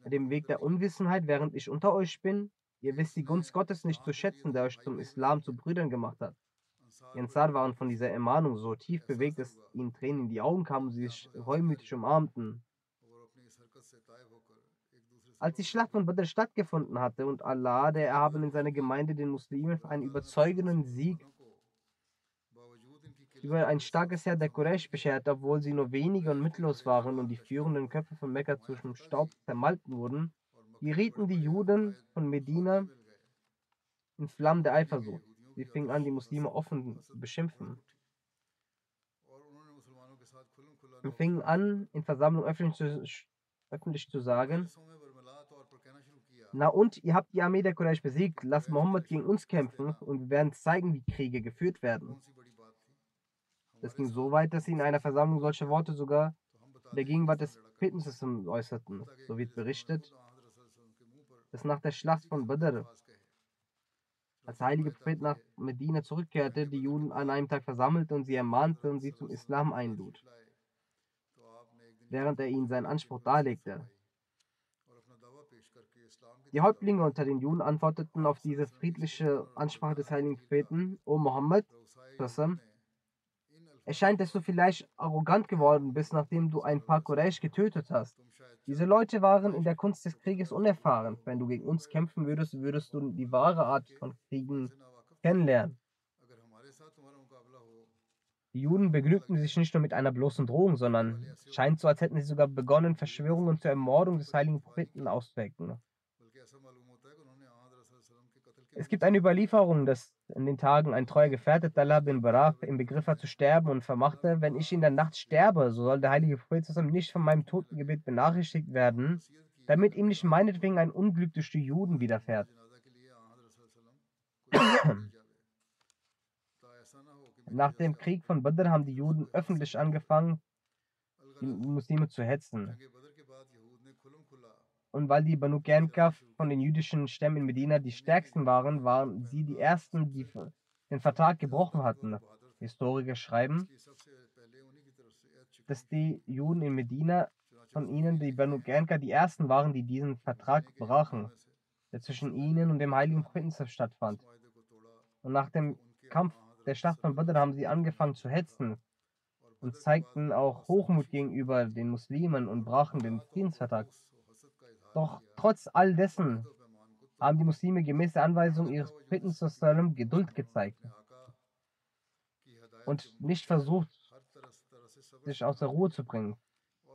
dem Weg der Unwissenheit, während ich unter euch bin? Ihr wisst die Gunst Gottes nicht zu schätzen, der euch zum Islam zu Brüdern gemacht hat. Die Ansar waren von dieser Ermahnung so tief bewegt, dass ihnen Tränen in die Augen kamen und sie sich reumütig umarmten. Als die Schlacht von Badr stattgefunden hatte und Allah, der Erhabene in seiner Gemeinde, den Muslimen einen überzeugenden Sieg über ein starkes Heer der Quraysh bescherte, obwohl sie nur wenige und mittellos waren und die führenden Köpfe von Mekka zwischen Staub zermalten wurden, gerieten die Juden von Medina in Flammen der Eifersucht. Sie fingen an, die Muslime offen zu beschimpfen und fingen an, in Versammlungen öffentlich zu, öffentlich zu sagen, na und, ihr habt die Armee der Quraysh besiegt, lasst Mohammed gegen uns kämpfen und wir werden zeigen, wie Kriege geführt werden. Das ging so weit, dass sie in einer Versammlung solche Worte sogar in der Gegenwart des Propheten äußerten. So wird berichtet, dass nach der Schlacht von Badr, als der heilige Prophet nach Medina zurückkehrte, die Juden an einem Tag versammelte und sie ermahnte und sie zum Islam einlud, während er ihnen seinen Anspruch darlegte. Die Häuptlinge unter den Juden antworteten auf diese friedliche Ansprache des heiligen Propheten, O Mohammed, es scheint, dass du vielleicht arrogant geworden bist, nachdem du ein paar Quraysh getötet hast. Diese Leute waren in der Kunst des Krieges unerfahren. Wenn du gegen uns kämpfen würdest, würdest du die wahre Art von Kriegen kennenlernen. Die Juden begnügten sich nicht nur mit einer bloßen Drohung, sondern es scheint so, als hätten sie sogar begonnen, Verschwörungen zur Ermordung des heiligen Propheten auszuwecken. Es gibt eine Überlieferung, dass in den Tagen ein treuer Gefährte, Talha bin Baraf, im Begriff war zu sterben und vermachte, wenn ich in der Nacht sterbe, so soll der heilige Prophet nicht von meinem Totengebet benachrichtigt werden, damit ihm nicht meinetwegen ein Unglück durch die Juden widerfährt. Nach dem Krieg von Badr haben die Juden öffentlich angefangen, die Muslime zu hetzen. Und weil die Banu Gernka von den jüdischen Stämmen in Medina die stärksten waren, waren sie die ersten, die den Vertrag gebrochen hatten. Historiker schreiben, dass die Juden in Medina von ihnen, die Banu Gernka, die ersten waren, die diesen Vertrag brachen, der zwischen ihnen und dem heiligen Propheten stattfand. Und nach dem Kampf der Schlacht von Badr haben sie angefangen zu hetzen und zeigten auch Hochmut gegenüber den Muslimen und brachen den Friedensvertrag. Doch trotz all dessen haben die Muslime gemäß der Anweisung ihres Propheten Geduld gezeigt und nicht versucht, sich aus der Ruhe zu bringen.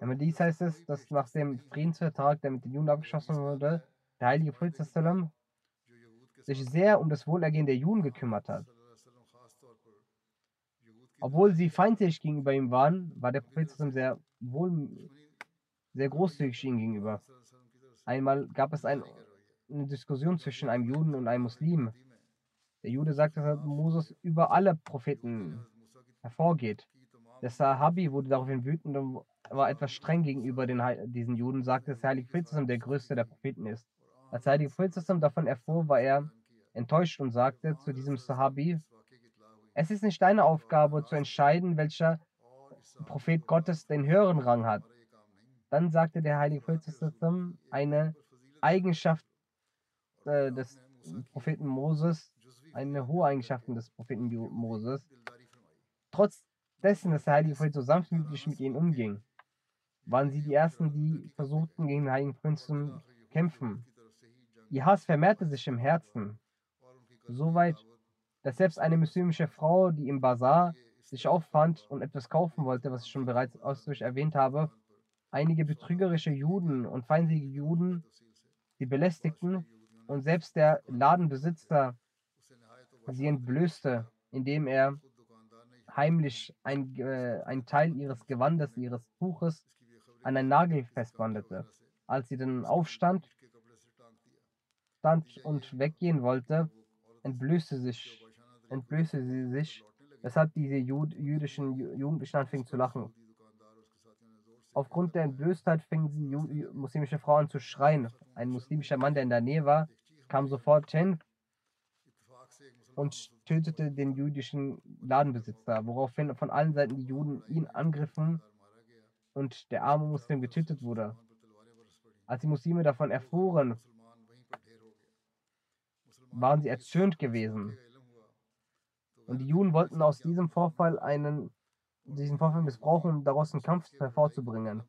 Damit dies heißt es, dass nach dem Friedensvertrag, der mit den Juden abgeschlossen wurde, der heilige Prophet sich sehr um das Wohlergehen der Juden gekümmert hat. Obwohl sie feindlich gegenüber ihm waren, war der Prophet sehr, wohl, sehr großzügig ihnen gegenüber. Einmal gab es ein, eine Diskussion zwischen einem Juden und einem Muslim. Der Jude sagte, dass Moses über alle Propheten hervorgeht. Der Sahabi wurde daraufhin wütend und war etwas streng gegenüber den, diesen Juden, sagte, dass der Heilige Prophet der größte der Propheten ist. Als der Heilige Prophet davon erfuhr, war er enttäuscht und sagte zu diesem Sahabi, es ist nicht deine Aufgabe zu entscheiden, welcher Prophet Gottes den höheren Rang hat. Dann sagte der heilige Prophet eine Eigenschaft äh, des Propheten Moses, eine hohe Eigenschaft des Propheten Moses. Trotz dessen, dass der heilige Prophet so sanftmütig mit ihnen umging, waren sie die Ersten, die versuchten, gegen den heiligen Prinzen zu kämpfen. Ihr Hass vermehrte sich im Herzen, soweit, dass selbst eine muslimische Frau, die im Bazar sich auffand und etwas kaufen wollte, was ich schon bereits ausdrücklich erwähnt habe, einige betrügerische Juden und feindliche Juden sie belästigten und selbst der Ladenbesitzer sie entblößte, indem er heimlich ein, äh, einen Teil ihres Gewandes, ihres Buches an einen Nagel festbandete. Als sie dann aufstand stand und weggehen wollte, entblößte, sich, entblößte sie sich, weshalb diese Jud jüdischen Jugendlichen anfingen zu lachen. Aufgrund der Entblößtheit fingen die muslimische Frau an zu schreien. Ein muslimischer Mann, der in der Nähe war, kam sofort hin und tötete den jüdischen Ladenbesitzer, woraufhin von allen Seiten die Juden ihn angriffen und der arme Muslim getötet wurde. Als die Muslime davon erfuhren, waren sie erzürnt gewesen. Und die Juden wollten aus diesem Vorfall einen, diesen Vorfall missbrauchen, daraus einen Kampf hervorzubringen.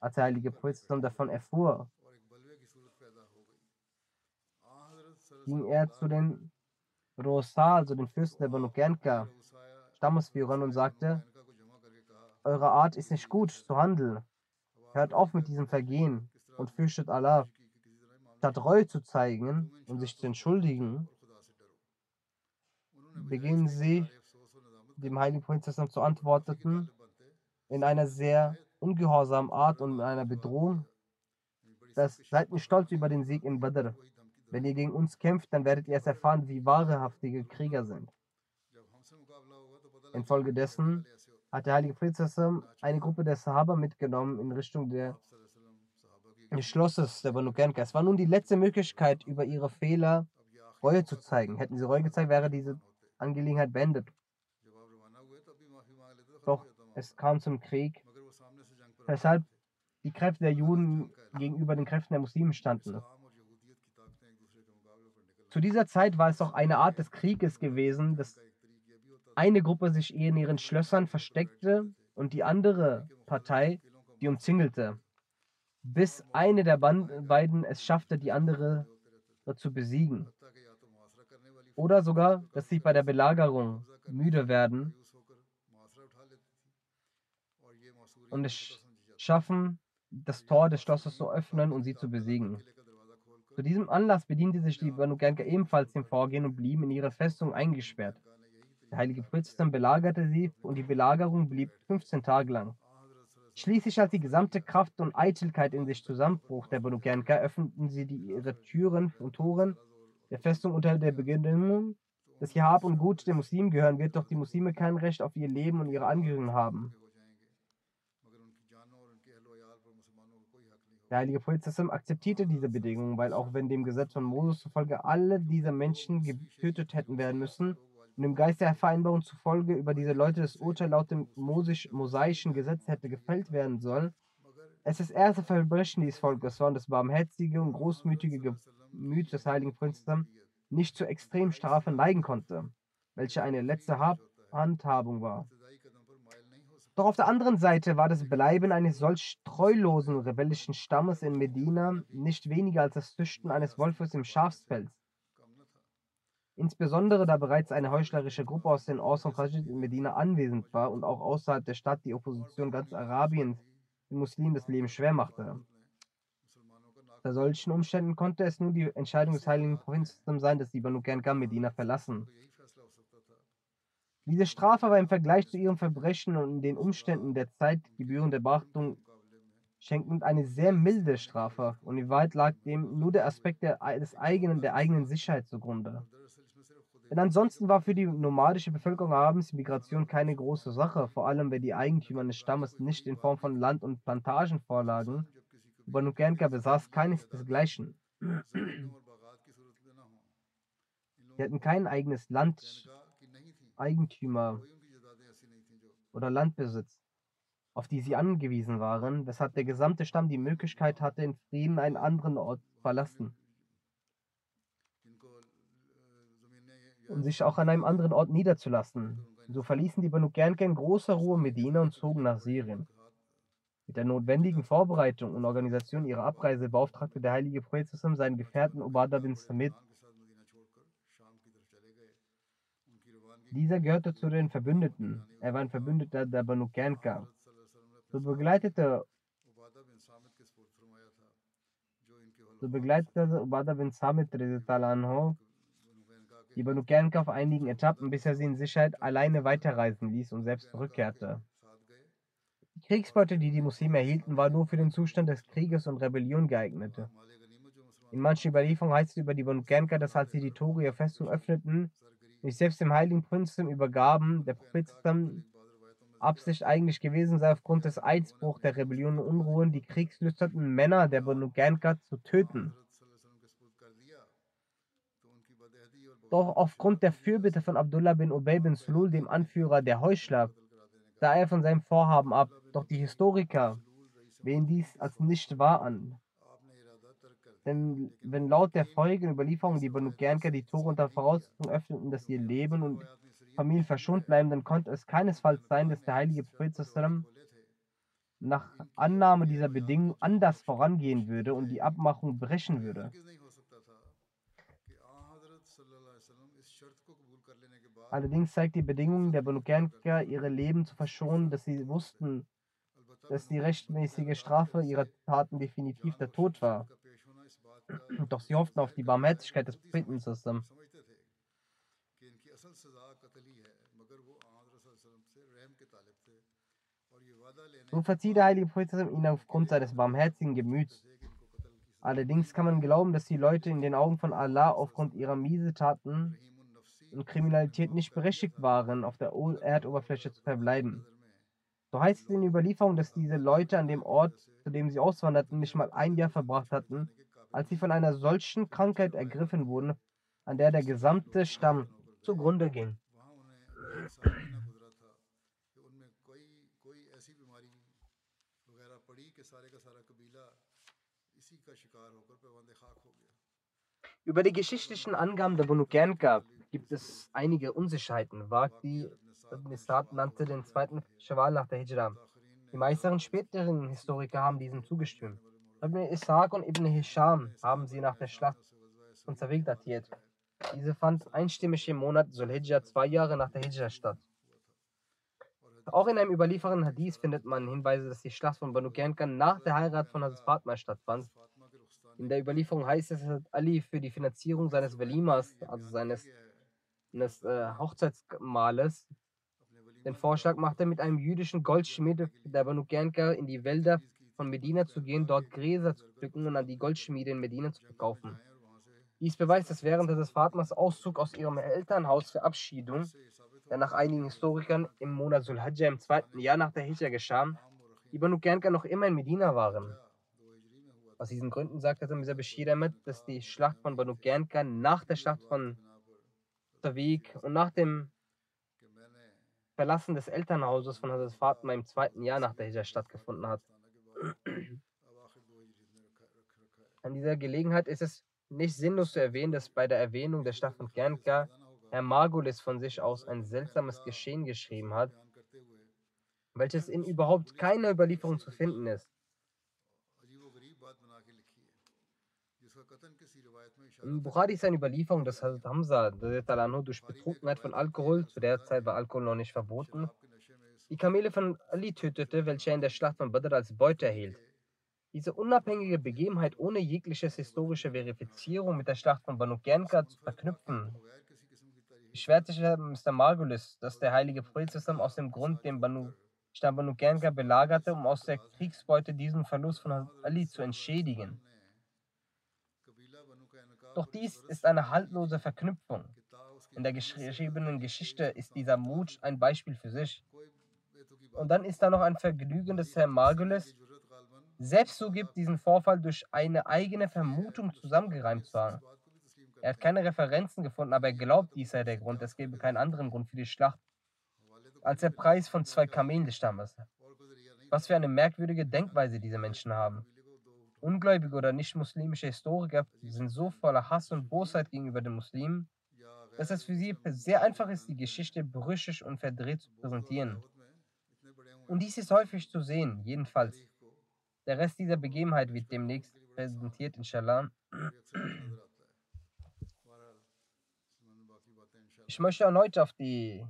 Als der heilige Prophet davon erfuhr, ging er zu den Rosa, also den Fürsten der Banu Gernka, Stammesführern und sagte, eure Art ist nicht gut zu handeln. Hört auf mit diesem Vergehen und fürchtet Allah. Statt Reue zu zeigen und sich zu entschuldigen, beginnen sie, dem heiligen Propheten zu antworten, in einer sehr ungehorsamen Art und in einer Bedrohung, dass seid nicht stolz über den Sieg in Badr. Wenn ihr gegen uns kämpft, dann werdet ihr es erfahren, wie wahrhaftige Krieger sind. Infolgedessen hat der heilige Prophet eine Gruppe der Sahaba mitgenommen in Richtung der, des Schlosses der Banu Gernka. Es war nun die letzte Möglichkeit, über ihre Fehler Reue zu zeigen. Hätten sie Reue gezeigt, wäre diese Angelegenheit beendet. Doch es kam zum Krieg, weshalb die Kräfte der Juden gegenüber den Kräften der Muslimen standen. Zu dieser Zeit war es auch eine Art des Krieges gewesen, dass eine Gruppe sich in ihren Schlössern versteckte und die andere Partei die umzingelte, bis eine der beiden es schaffte, die andere zu besiegen. Oder sogar, dass sie bei der Belagerung müde werden und es schaffen, das Tor des Schlosses zu öffnen und sie zu besiegen. Zu diesem Anlass bediente sich die Banu Gernka ebenfalls dem Vorgehen und blieben in ihre Festung eingesperrt. Der heilige Prophet belagerte sie und die Belagerung blieb 15 Tage lang. Schließlich, als die gesamte Kraft und Eitelkeit in sich zusammenbruch der Banu Gernka, öffneten sie die, ihre Türen und Toren der Festung unter der Bedingung, dass ihr Hab und Gut den Muslimen gehören wird, doch die Muslime kein Recht auf ihr Leben und ihre Angehörigen haben. Der heilige Prophet akzeptierte diese Bedingungen, weil auch wenn dem Gesetz von Moses zufolge alle diese Menschen getötet hätten werden müssen, und im Geist der Vereinbarung zufolge über diese Leute das Urteil laut dem mosaischen Gesetz hätte gefällt werden sollen, es das erste Verbrechen dieses Volkes war und das barmherzige und großmütige Gemüt des heiligen Prinzen nicht zur Extremstrafe neigen konnte, welche eine letzte Handhabung war. Doch auf der anderen Seite war das Bleiben eines solch treulosen rebellischen Stammes in Medina nicht weniger als das Züchten eines Wolfes im Schafsfeld. Insbesondere da bereits eine heuchlerische Gruppe aus den Aus und Khajid in Medina anwesend war und auch außerhalb der Stadt die Opposition ganz Arabiens den Muslimen das Leben schwer machte. Bei solchen Umständen konnte es nur die Entscheidung des heiligen Provinzsystems sein, dass die Banu Gam Medina verlassen. Diese Strafe war im Vergleich zu ihren Verbrechen und den Umständen der Zeit gebührende Beachtung schenkend eine sehr milde Strafe und in Wahrheit lag dem nur der Aspekt der, des eigenen, der eigenen Sicherheit zugrunde. Denn ansonsten war für die nomadische Bevölkerung abends Migration keine große Sache, vor allem wenn die Eigentümer des Stammes nicht in Form von Land und Plantagen vorlagen. Banu Gernka besaß keines desgleichen. Sie hatten kein eigenes Land, Eigentümer oder Landbesitz, auf die sie angewiesen waren, weshalb der gesamte Stamm die Möglichkeit hatte, in Frieden einen anderen Ort zu verlassen. um sich auch an einem anderen Ort niederzulassen. So verließen die Banu Gernke in großer Ruhe Medina und zogen nach Syrien. Mit der notwendigen Vorbereitung und Organisation ihrer Abreise beauftragte der heilige Prophet seinen Gefährten Ubadah bin Samit. Dieser gehörte zu den Verbündeten. Er war ein Verbündeter der Banu Gernka. So begleitete so begleitete Ubadah bin Samit anho, die Banu Gernka auf einigen Etappen, bis er sie in Sicherheit alleine weiterreisen ließ und selbst zurückkehrte. Die Kriegsbeute, die die Muslime erhielten, war nur für den Zustand des Krieges und Rebellion geeignet. In manchen Überlieferungen heißt es über die Banu Gernka, dass als sie die Tore ihrer Festung öffneten, sich selbst dem heiligen Prinzen übergaben, der Prophet Absicht eigentlich gewesen sei, aufgrund des Eidsbruchs der Rebellion und Unruhen die kriegslüsterten Männer der Banu Gernka zu töten. Doch aufgrund der Fürbitte von Abdullah bin Ubay bin Sulul, dem Anführer der Heuchler, sah er von seinem Vorhaben ab. Doch die Historiker wehen dies als nicht wahr an. Denn wenn laut der folgenden Überlieferung die Banu Gernka die Tore unter Voraussetzung öffneten, dass ihr Leben und Familien verschont bleiben, dann konnte es keinesfalls sein, dass der heilige Prophet nach Annahme dieser Bedingung anders vorangehen würde und die Abmachung brechen würde. Allerdings zeigt die Bedingung der Banu Gernka, ihre Leben zu verschonen, dass sie wussten, dass die rechtmäßige Strafe ihrer Taten definitiv der Tod war. Doch sie hofften auf die Barmherzigkeit des Propheten zusammen. So verzieh der heilige Prophet ihn aufgrund seines barmherzigen Gemüts. Allerdings kann man glauben, dass die Leute in den Augen von Allah aufgrund ihrer Miesetaten und Kriminalität nicht berechtigt waren, auf der Erdoberfläche zu verbleiben. So heißt es in der Überlieferung, dass diese Leute an dem Ort, zu dem sie auswanderten, nicht mal ein Jahr verbracht hatten, als sie von einer solchen Krankheit ergriffen wurden, an der der gesamte Stamm zugrunde ging. Über die geschichtlichen Angaben der Banu Gernka gibt es einige Unsicherheiten. Waqti ibn nannte den zweiten Shawwal nach der Hijra. Die meisten späteren Historiker haben diesem zugestimmt. Ibn Ishaq und Ibn Hisham haben sie nach der Schlacht von Zawig datiert. Diese fand einstimmig im Monat Zulhijjah zwei Jahre nach der Hijra statt. Auch in einem überlieferten Hadith findet man Hinweise, dass die Schlacht von Banu Gernkan nach der Heirat von Hazrat Fatma stattfand. In der Überlieferung heißt es, dass Ali für die Finanzierung seines Velimas, also seines, seines äh, Hochzeitsmahles, den Vorschlag machte, mit einem jüdischen Goldschmied der Banu Gernka in die Wälder von Medina zu gehen, dort Gräser zu pflücken und an die Goldschmiede in Medina zu verkaufen. Dies beweist, dass während des Fatmas Auszug aus ihrem Elternhaus Verabschiedung, der nach einigen Historikern im Monat Sulhajjah im zweiten Jahr nach der Hijra geschah, die Banu Gernka noch immer in Medina waren. Aus diesen Gründen sagte Mirza Bashir damit, dass die Schlacht von Banu Gernka nach der Schlacht von Tawik und nach dem Verlassen des Elternhauses von Hazrat Fatma im zweiten Jahr nach der Hijra stattgefunden hat. An dieser Gelegenheit ist es nicht sinnlos zu erwähnen, dass bei der Erwähnung der Stadt von Gernka Herr Margulis von sich aus ein seltsames Geschehen geschrieben hat, welches in überhaupt keiner Überlieferung zu finden ist. Im Bukhari ist eine Überlieferung, dass Hazrat Hamza durch Betrunkenheit von Alkohol, zu der Zeit war Alkohol noch nicht verboten, die Kamele von Ali tötete, welche er in der Schlacht von Badr als Beute erhielt. Diese unabhängige Begebenheit ohne jegliche historische Verifizierung mit der Schlacht von Banu Gernka zu verknüpfen, beschwert sich Mr. Margulis, dass der heilige Prophet aus dem Grund den Banu, Stamm Banu Gernka belagerte, um aus der Kriegsbeute diesen Verlust von Ali zu entschädigen. Doch dies ist eine haltlose Verknüpfung. In der geschriebenen Geschichte ist dieser Mut ein Beispiel für sich. Und dann ist da noch ein Vergnügen des Herrn Margulis, selbst so gibt diesen Vorfall durch eine eigene Vermutung zusammengereimt zu haben. Er hat keine Referenzen gefunden, aber er glaubt, dies sei der Grund. Es gäbe keinen anderen Grund für die Schlacht als der Preis von zwei Kamelen des Stammes. Was für eine merkwürdige Denkweise diese Menschen haben. Ungläubige oder nicht-muslimische Historiker sind so voller Hass und Bosheit gegenüber den Muslimen, dass es für sie sehr einfach ist, die Geschichte brüchig und verdreht zu präsentieren. Und dies ist häufig zu sehen, jedenfalls. Der Rest dieser Begebenheit wird demnächst präsentiert, inshallah. Ich möchte erneut auf die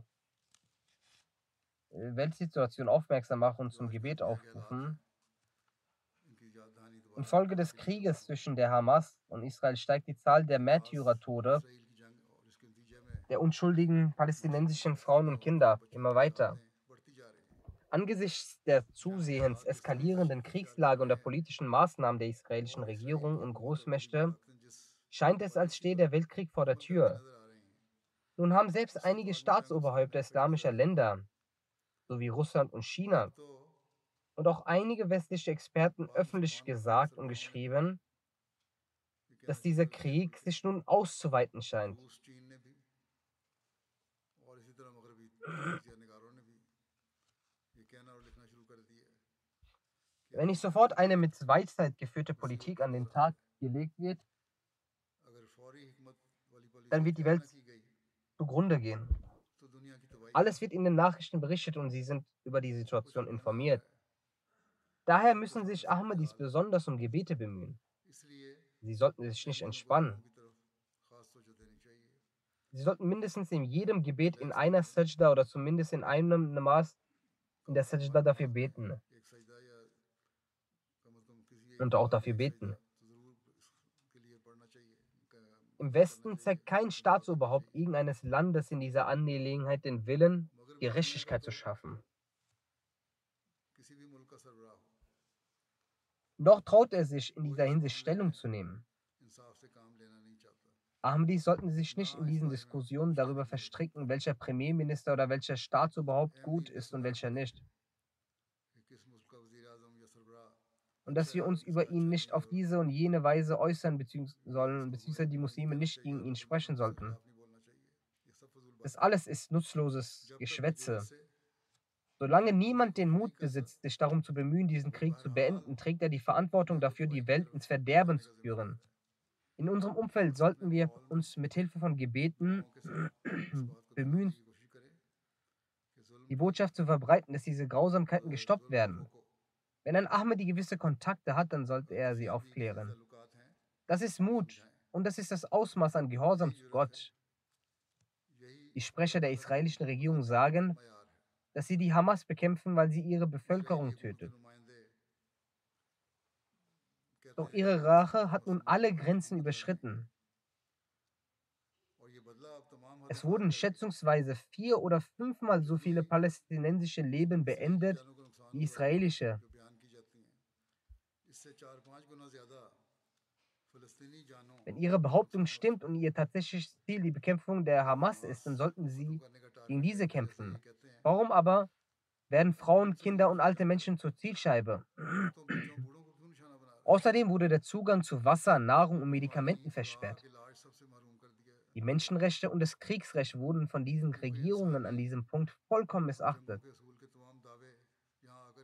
äh, Weltsituation aufmerksam machen und zum Gebet aufrufen. Infolge des Krieges zwischen der Hamas und Israel steigt die Zahl der Märtyrertode der unschuldigen palästinensischen Frauen und Kinder immer weiter. Angesichts der zusehends eskalierenden Kriegslage und der politischen Maßnahmen der israelischen Regierung und Großmächte scheint es, als stehe der Weltkrieg vor der Tür. Nun haben selbst einige Staatsoberhäupter islamischer Länder, sowie Russland und China, und auch einige westliche Experten öffentlich gesagt und geschrieben, dass dieser Krieg sich nun auszuweiten scheint. Wenn nicht sofort eine mit Weisheit geführte Politik an den Tag gelegt wird, dann wird die Welt zugrunde gehen. Alles wird in den Nachrichten berichtet und sie sind über die Situation informiert. Daher müssen sich Ahmadis besonders um Gebete bemühen. Sie sollten sich nicht entspannen. Sie sollten mindestens in jedem Gebet in einer Sajda oder zumindest in einem Namaz in der Sajda dafür beten und auch dafür beten. Im Westen zeigt kein Staatsoberhaupt irgendeines Landes in dieser Angelegenheit den Willen, Gerechtigkeit zu schaffen. Noch traut er sich, in dieser Hinsicht Stellung zu nehmen. Ahmadis sollten sich nicht in diesen Diskussionen darüber verstricken, welcher Premierminister oder welcher Staatsoberhaupt gut ist und welcher nicht. Und dass wir uns über ihn nicht auf diese und jene Weise äußern sollen, beziehungsweise die Muslime nicht gegen ihn sprechen sollten. Das alles ist nutzloses Geschwätze. Solange niemand den Mut besitzt, sich darum zu bemühen, diesen Krieg zu beenden, trägt er die Verantwortung dafür, die Welt ins Verderben zu führen. In unserem Umfeld sollten wir uns mit Hilfe von Gebeten [CLEARS THROAT] bemühen, die Botschaft zu verbreiten, dass diese Grausamkeiten gestoppt werden. Wenn ein Ahmadi gewisse Kontakte hat, dann sollte er sie aufklären. Das ist Mut und das ist das Ausmaß an Gehorsam zu Gott. Die Sprecher der israelischen Regierung sagen, dass sie die Hamas bekämpfen, weil sie ihre Bevölkerung tötet. Doch ihre Rache hat nun alle Grenzen überschritten. Es wurden schätzungsweise vier oder fünfmal so viele palästinensische Leben beendet wie israelische. Wenn Ihre Behauptung stimmt und Ihr tatsächliches Ziel die Bekämpfung der Hamas ist, dann sollten Sie gegen diese kämpfen. Warum aber werden Frauen, Kinder und alte Menschen zur Zielscheibe? Außerdem wurde der Zugang zu Wasser, Nahrung und Medikamenten versperrt. Die Menschenrechte und das Kriegsrecht wurden von diesen Regierungen an diesem Punkt vollkommen missachtet.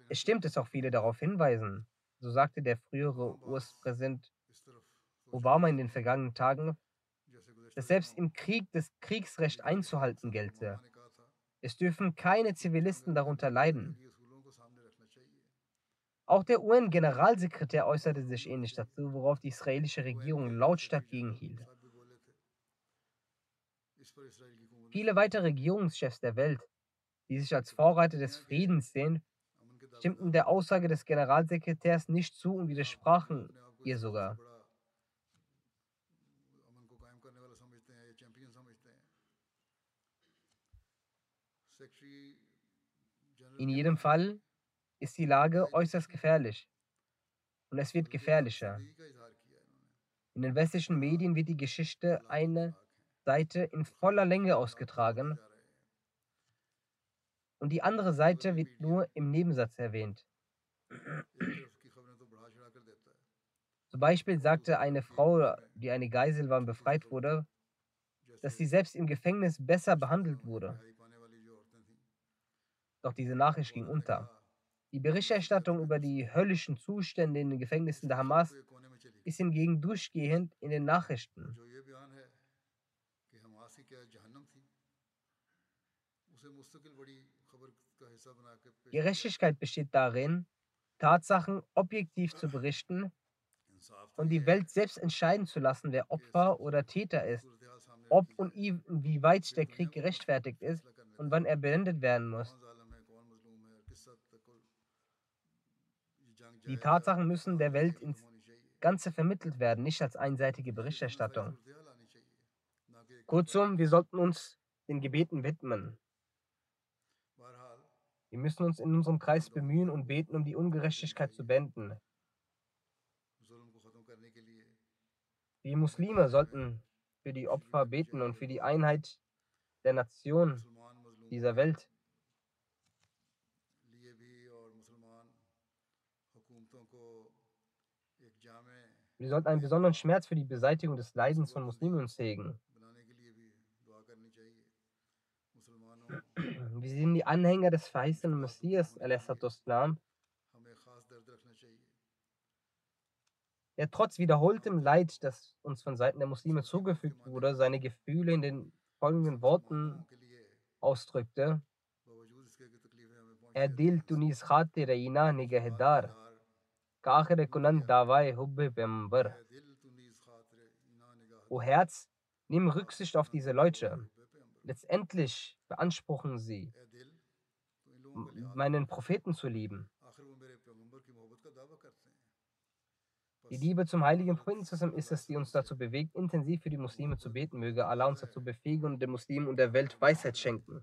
Es stimmt, dass auch viele darauf hinweisen. So sagte der frühere US-Präsident Obama in den vergangenen Tagen, dass selbst im Krieg das Kriegsrecht einzuhalten gelte. Es dürfen keine Zivilisten darunter leiden. Auch der UN-Generalsekretär äußerte sich ähnlich dazu, worauf die israelische Regierung lautstark gegenhielt. Viele weitere Regierungschefs der Welt, die sich als Vorreiter des Friedens sehen, stimmten der Aussage des Generalsekretärs nicht zu und widersprachen ihr sogar. In jedem Fall ist die Lage äußerst gefährlich. Und es wird gefährlicher. In den westlichen Medien wird die Geschichte eine Seite in voller Länge ausgetragen und die andere Seite wird nur im Nebensatz erwähnt. Zum Beispiel sagte eine Frau, die eine Geisel war und befreit wurde, dass sie selbst im Gefängnis besser behandelt wurde. Doch diese Nachricht ging unter. Die Berichterstattung über die höllischen Zustände in den Gefängnissen der Hamas ist hingegen durchgehend in den Nachrichten. Gerechtigkeit besteht darin, Tatsachen objektiv zu berichten und die Welt selbst entscheiden zu lassen, wer Opfer oder Täter ist, ob und inwieweit der Krieg gerechtfertigt ist und wann er beendet werden muss. Die Tatsachen müssen der Welt ins Ganze vermittelt werden, nicht als einseitige Berichterstattung. Kurzum, wir sollten uns den Gebeten widmen. Wir müssen uns in unserem Kreis bemühen und beten, um die Ungerechtigkeit zu beenden. Wir Muslime sollten für die Opfer beten und für die Einheit der Nation dieser Welt. Wir sollten einen besonderen Schmerz für die Beseitigung des Leidens von Muslimen hegen. Wir sind die Anhänger des verheißenen Messias, Islam, der trotz wiederholtem Leid, das uns von Seiten der Muslime zugefügt wurde, seine Gefühle in den folgenden Worten ausdrückte. Er dil tunis khate reina nigehedar, kaakhre kunan dawai hubbe bember. O Herz, nimm Rücksicht auf diese Leute letztendlich beanspruchen sie, meinen Propheten zu lieben. Die Liebe zum heiligen Propheten ist es, die uns dazu bewegt, intensiv für die Muslime zu beten. Möge Allah uns dazu befähigen und den Muslimen und der Welt Weisheit schenken.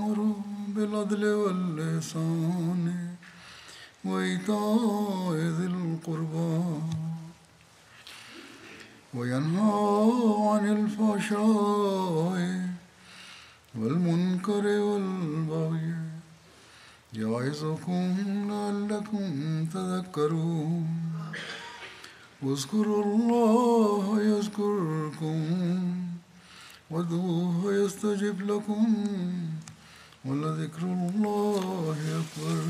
بالعدل واللسان. وإيتاء ذي القربى. وينهى عن الفحشاء والمنكر والبغي. يعظكم لعلكم تذكرون. واذكروا الله يذكركم. وادعوه يستجب لكم. ولذكر الله أكبر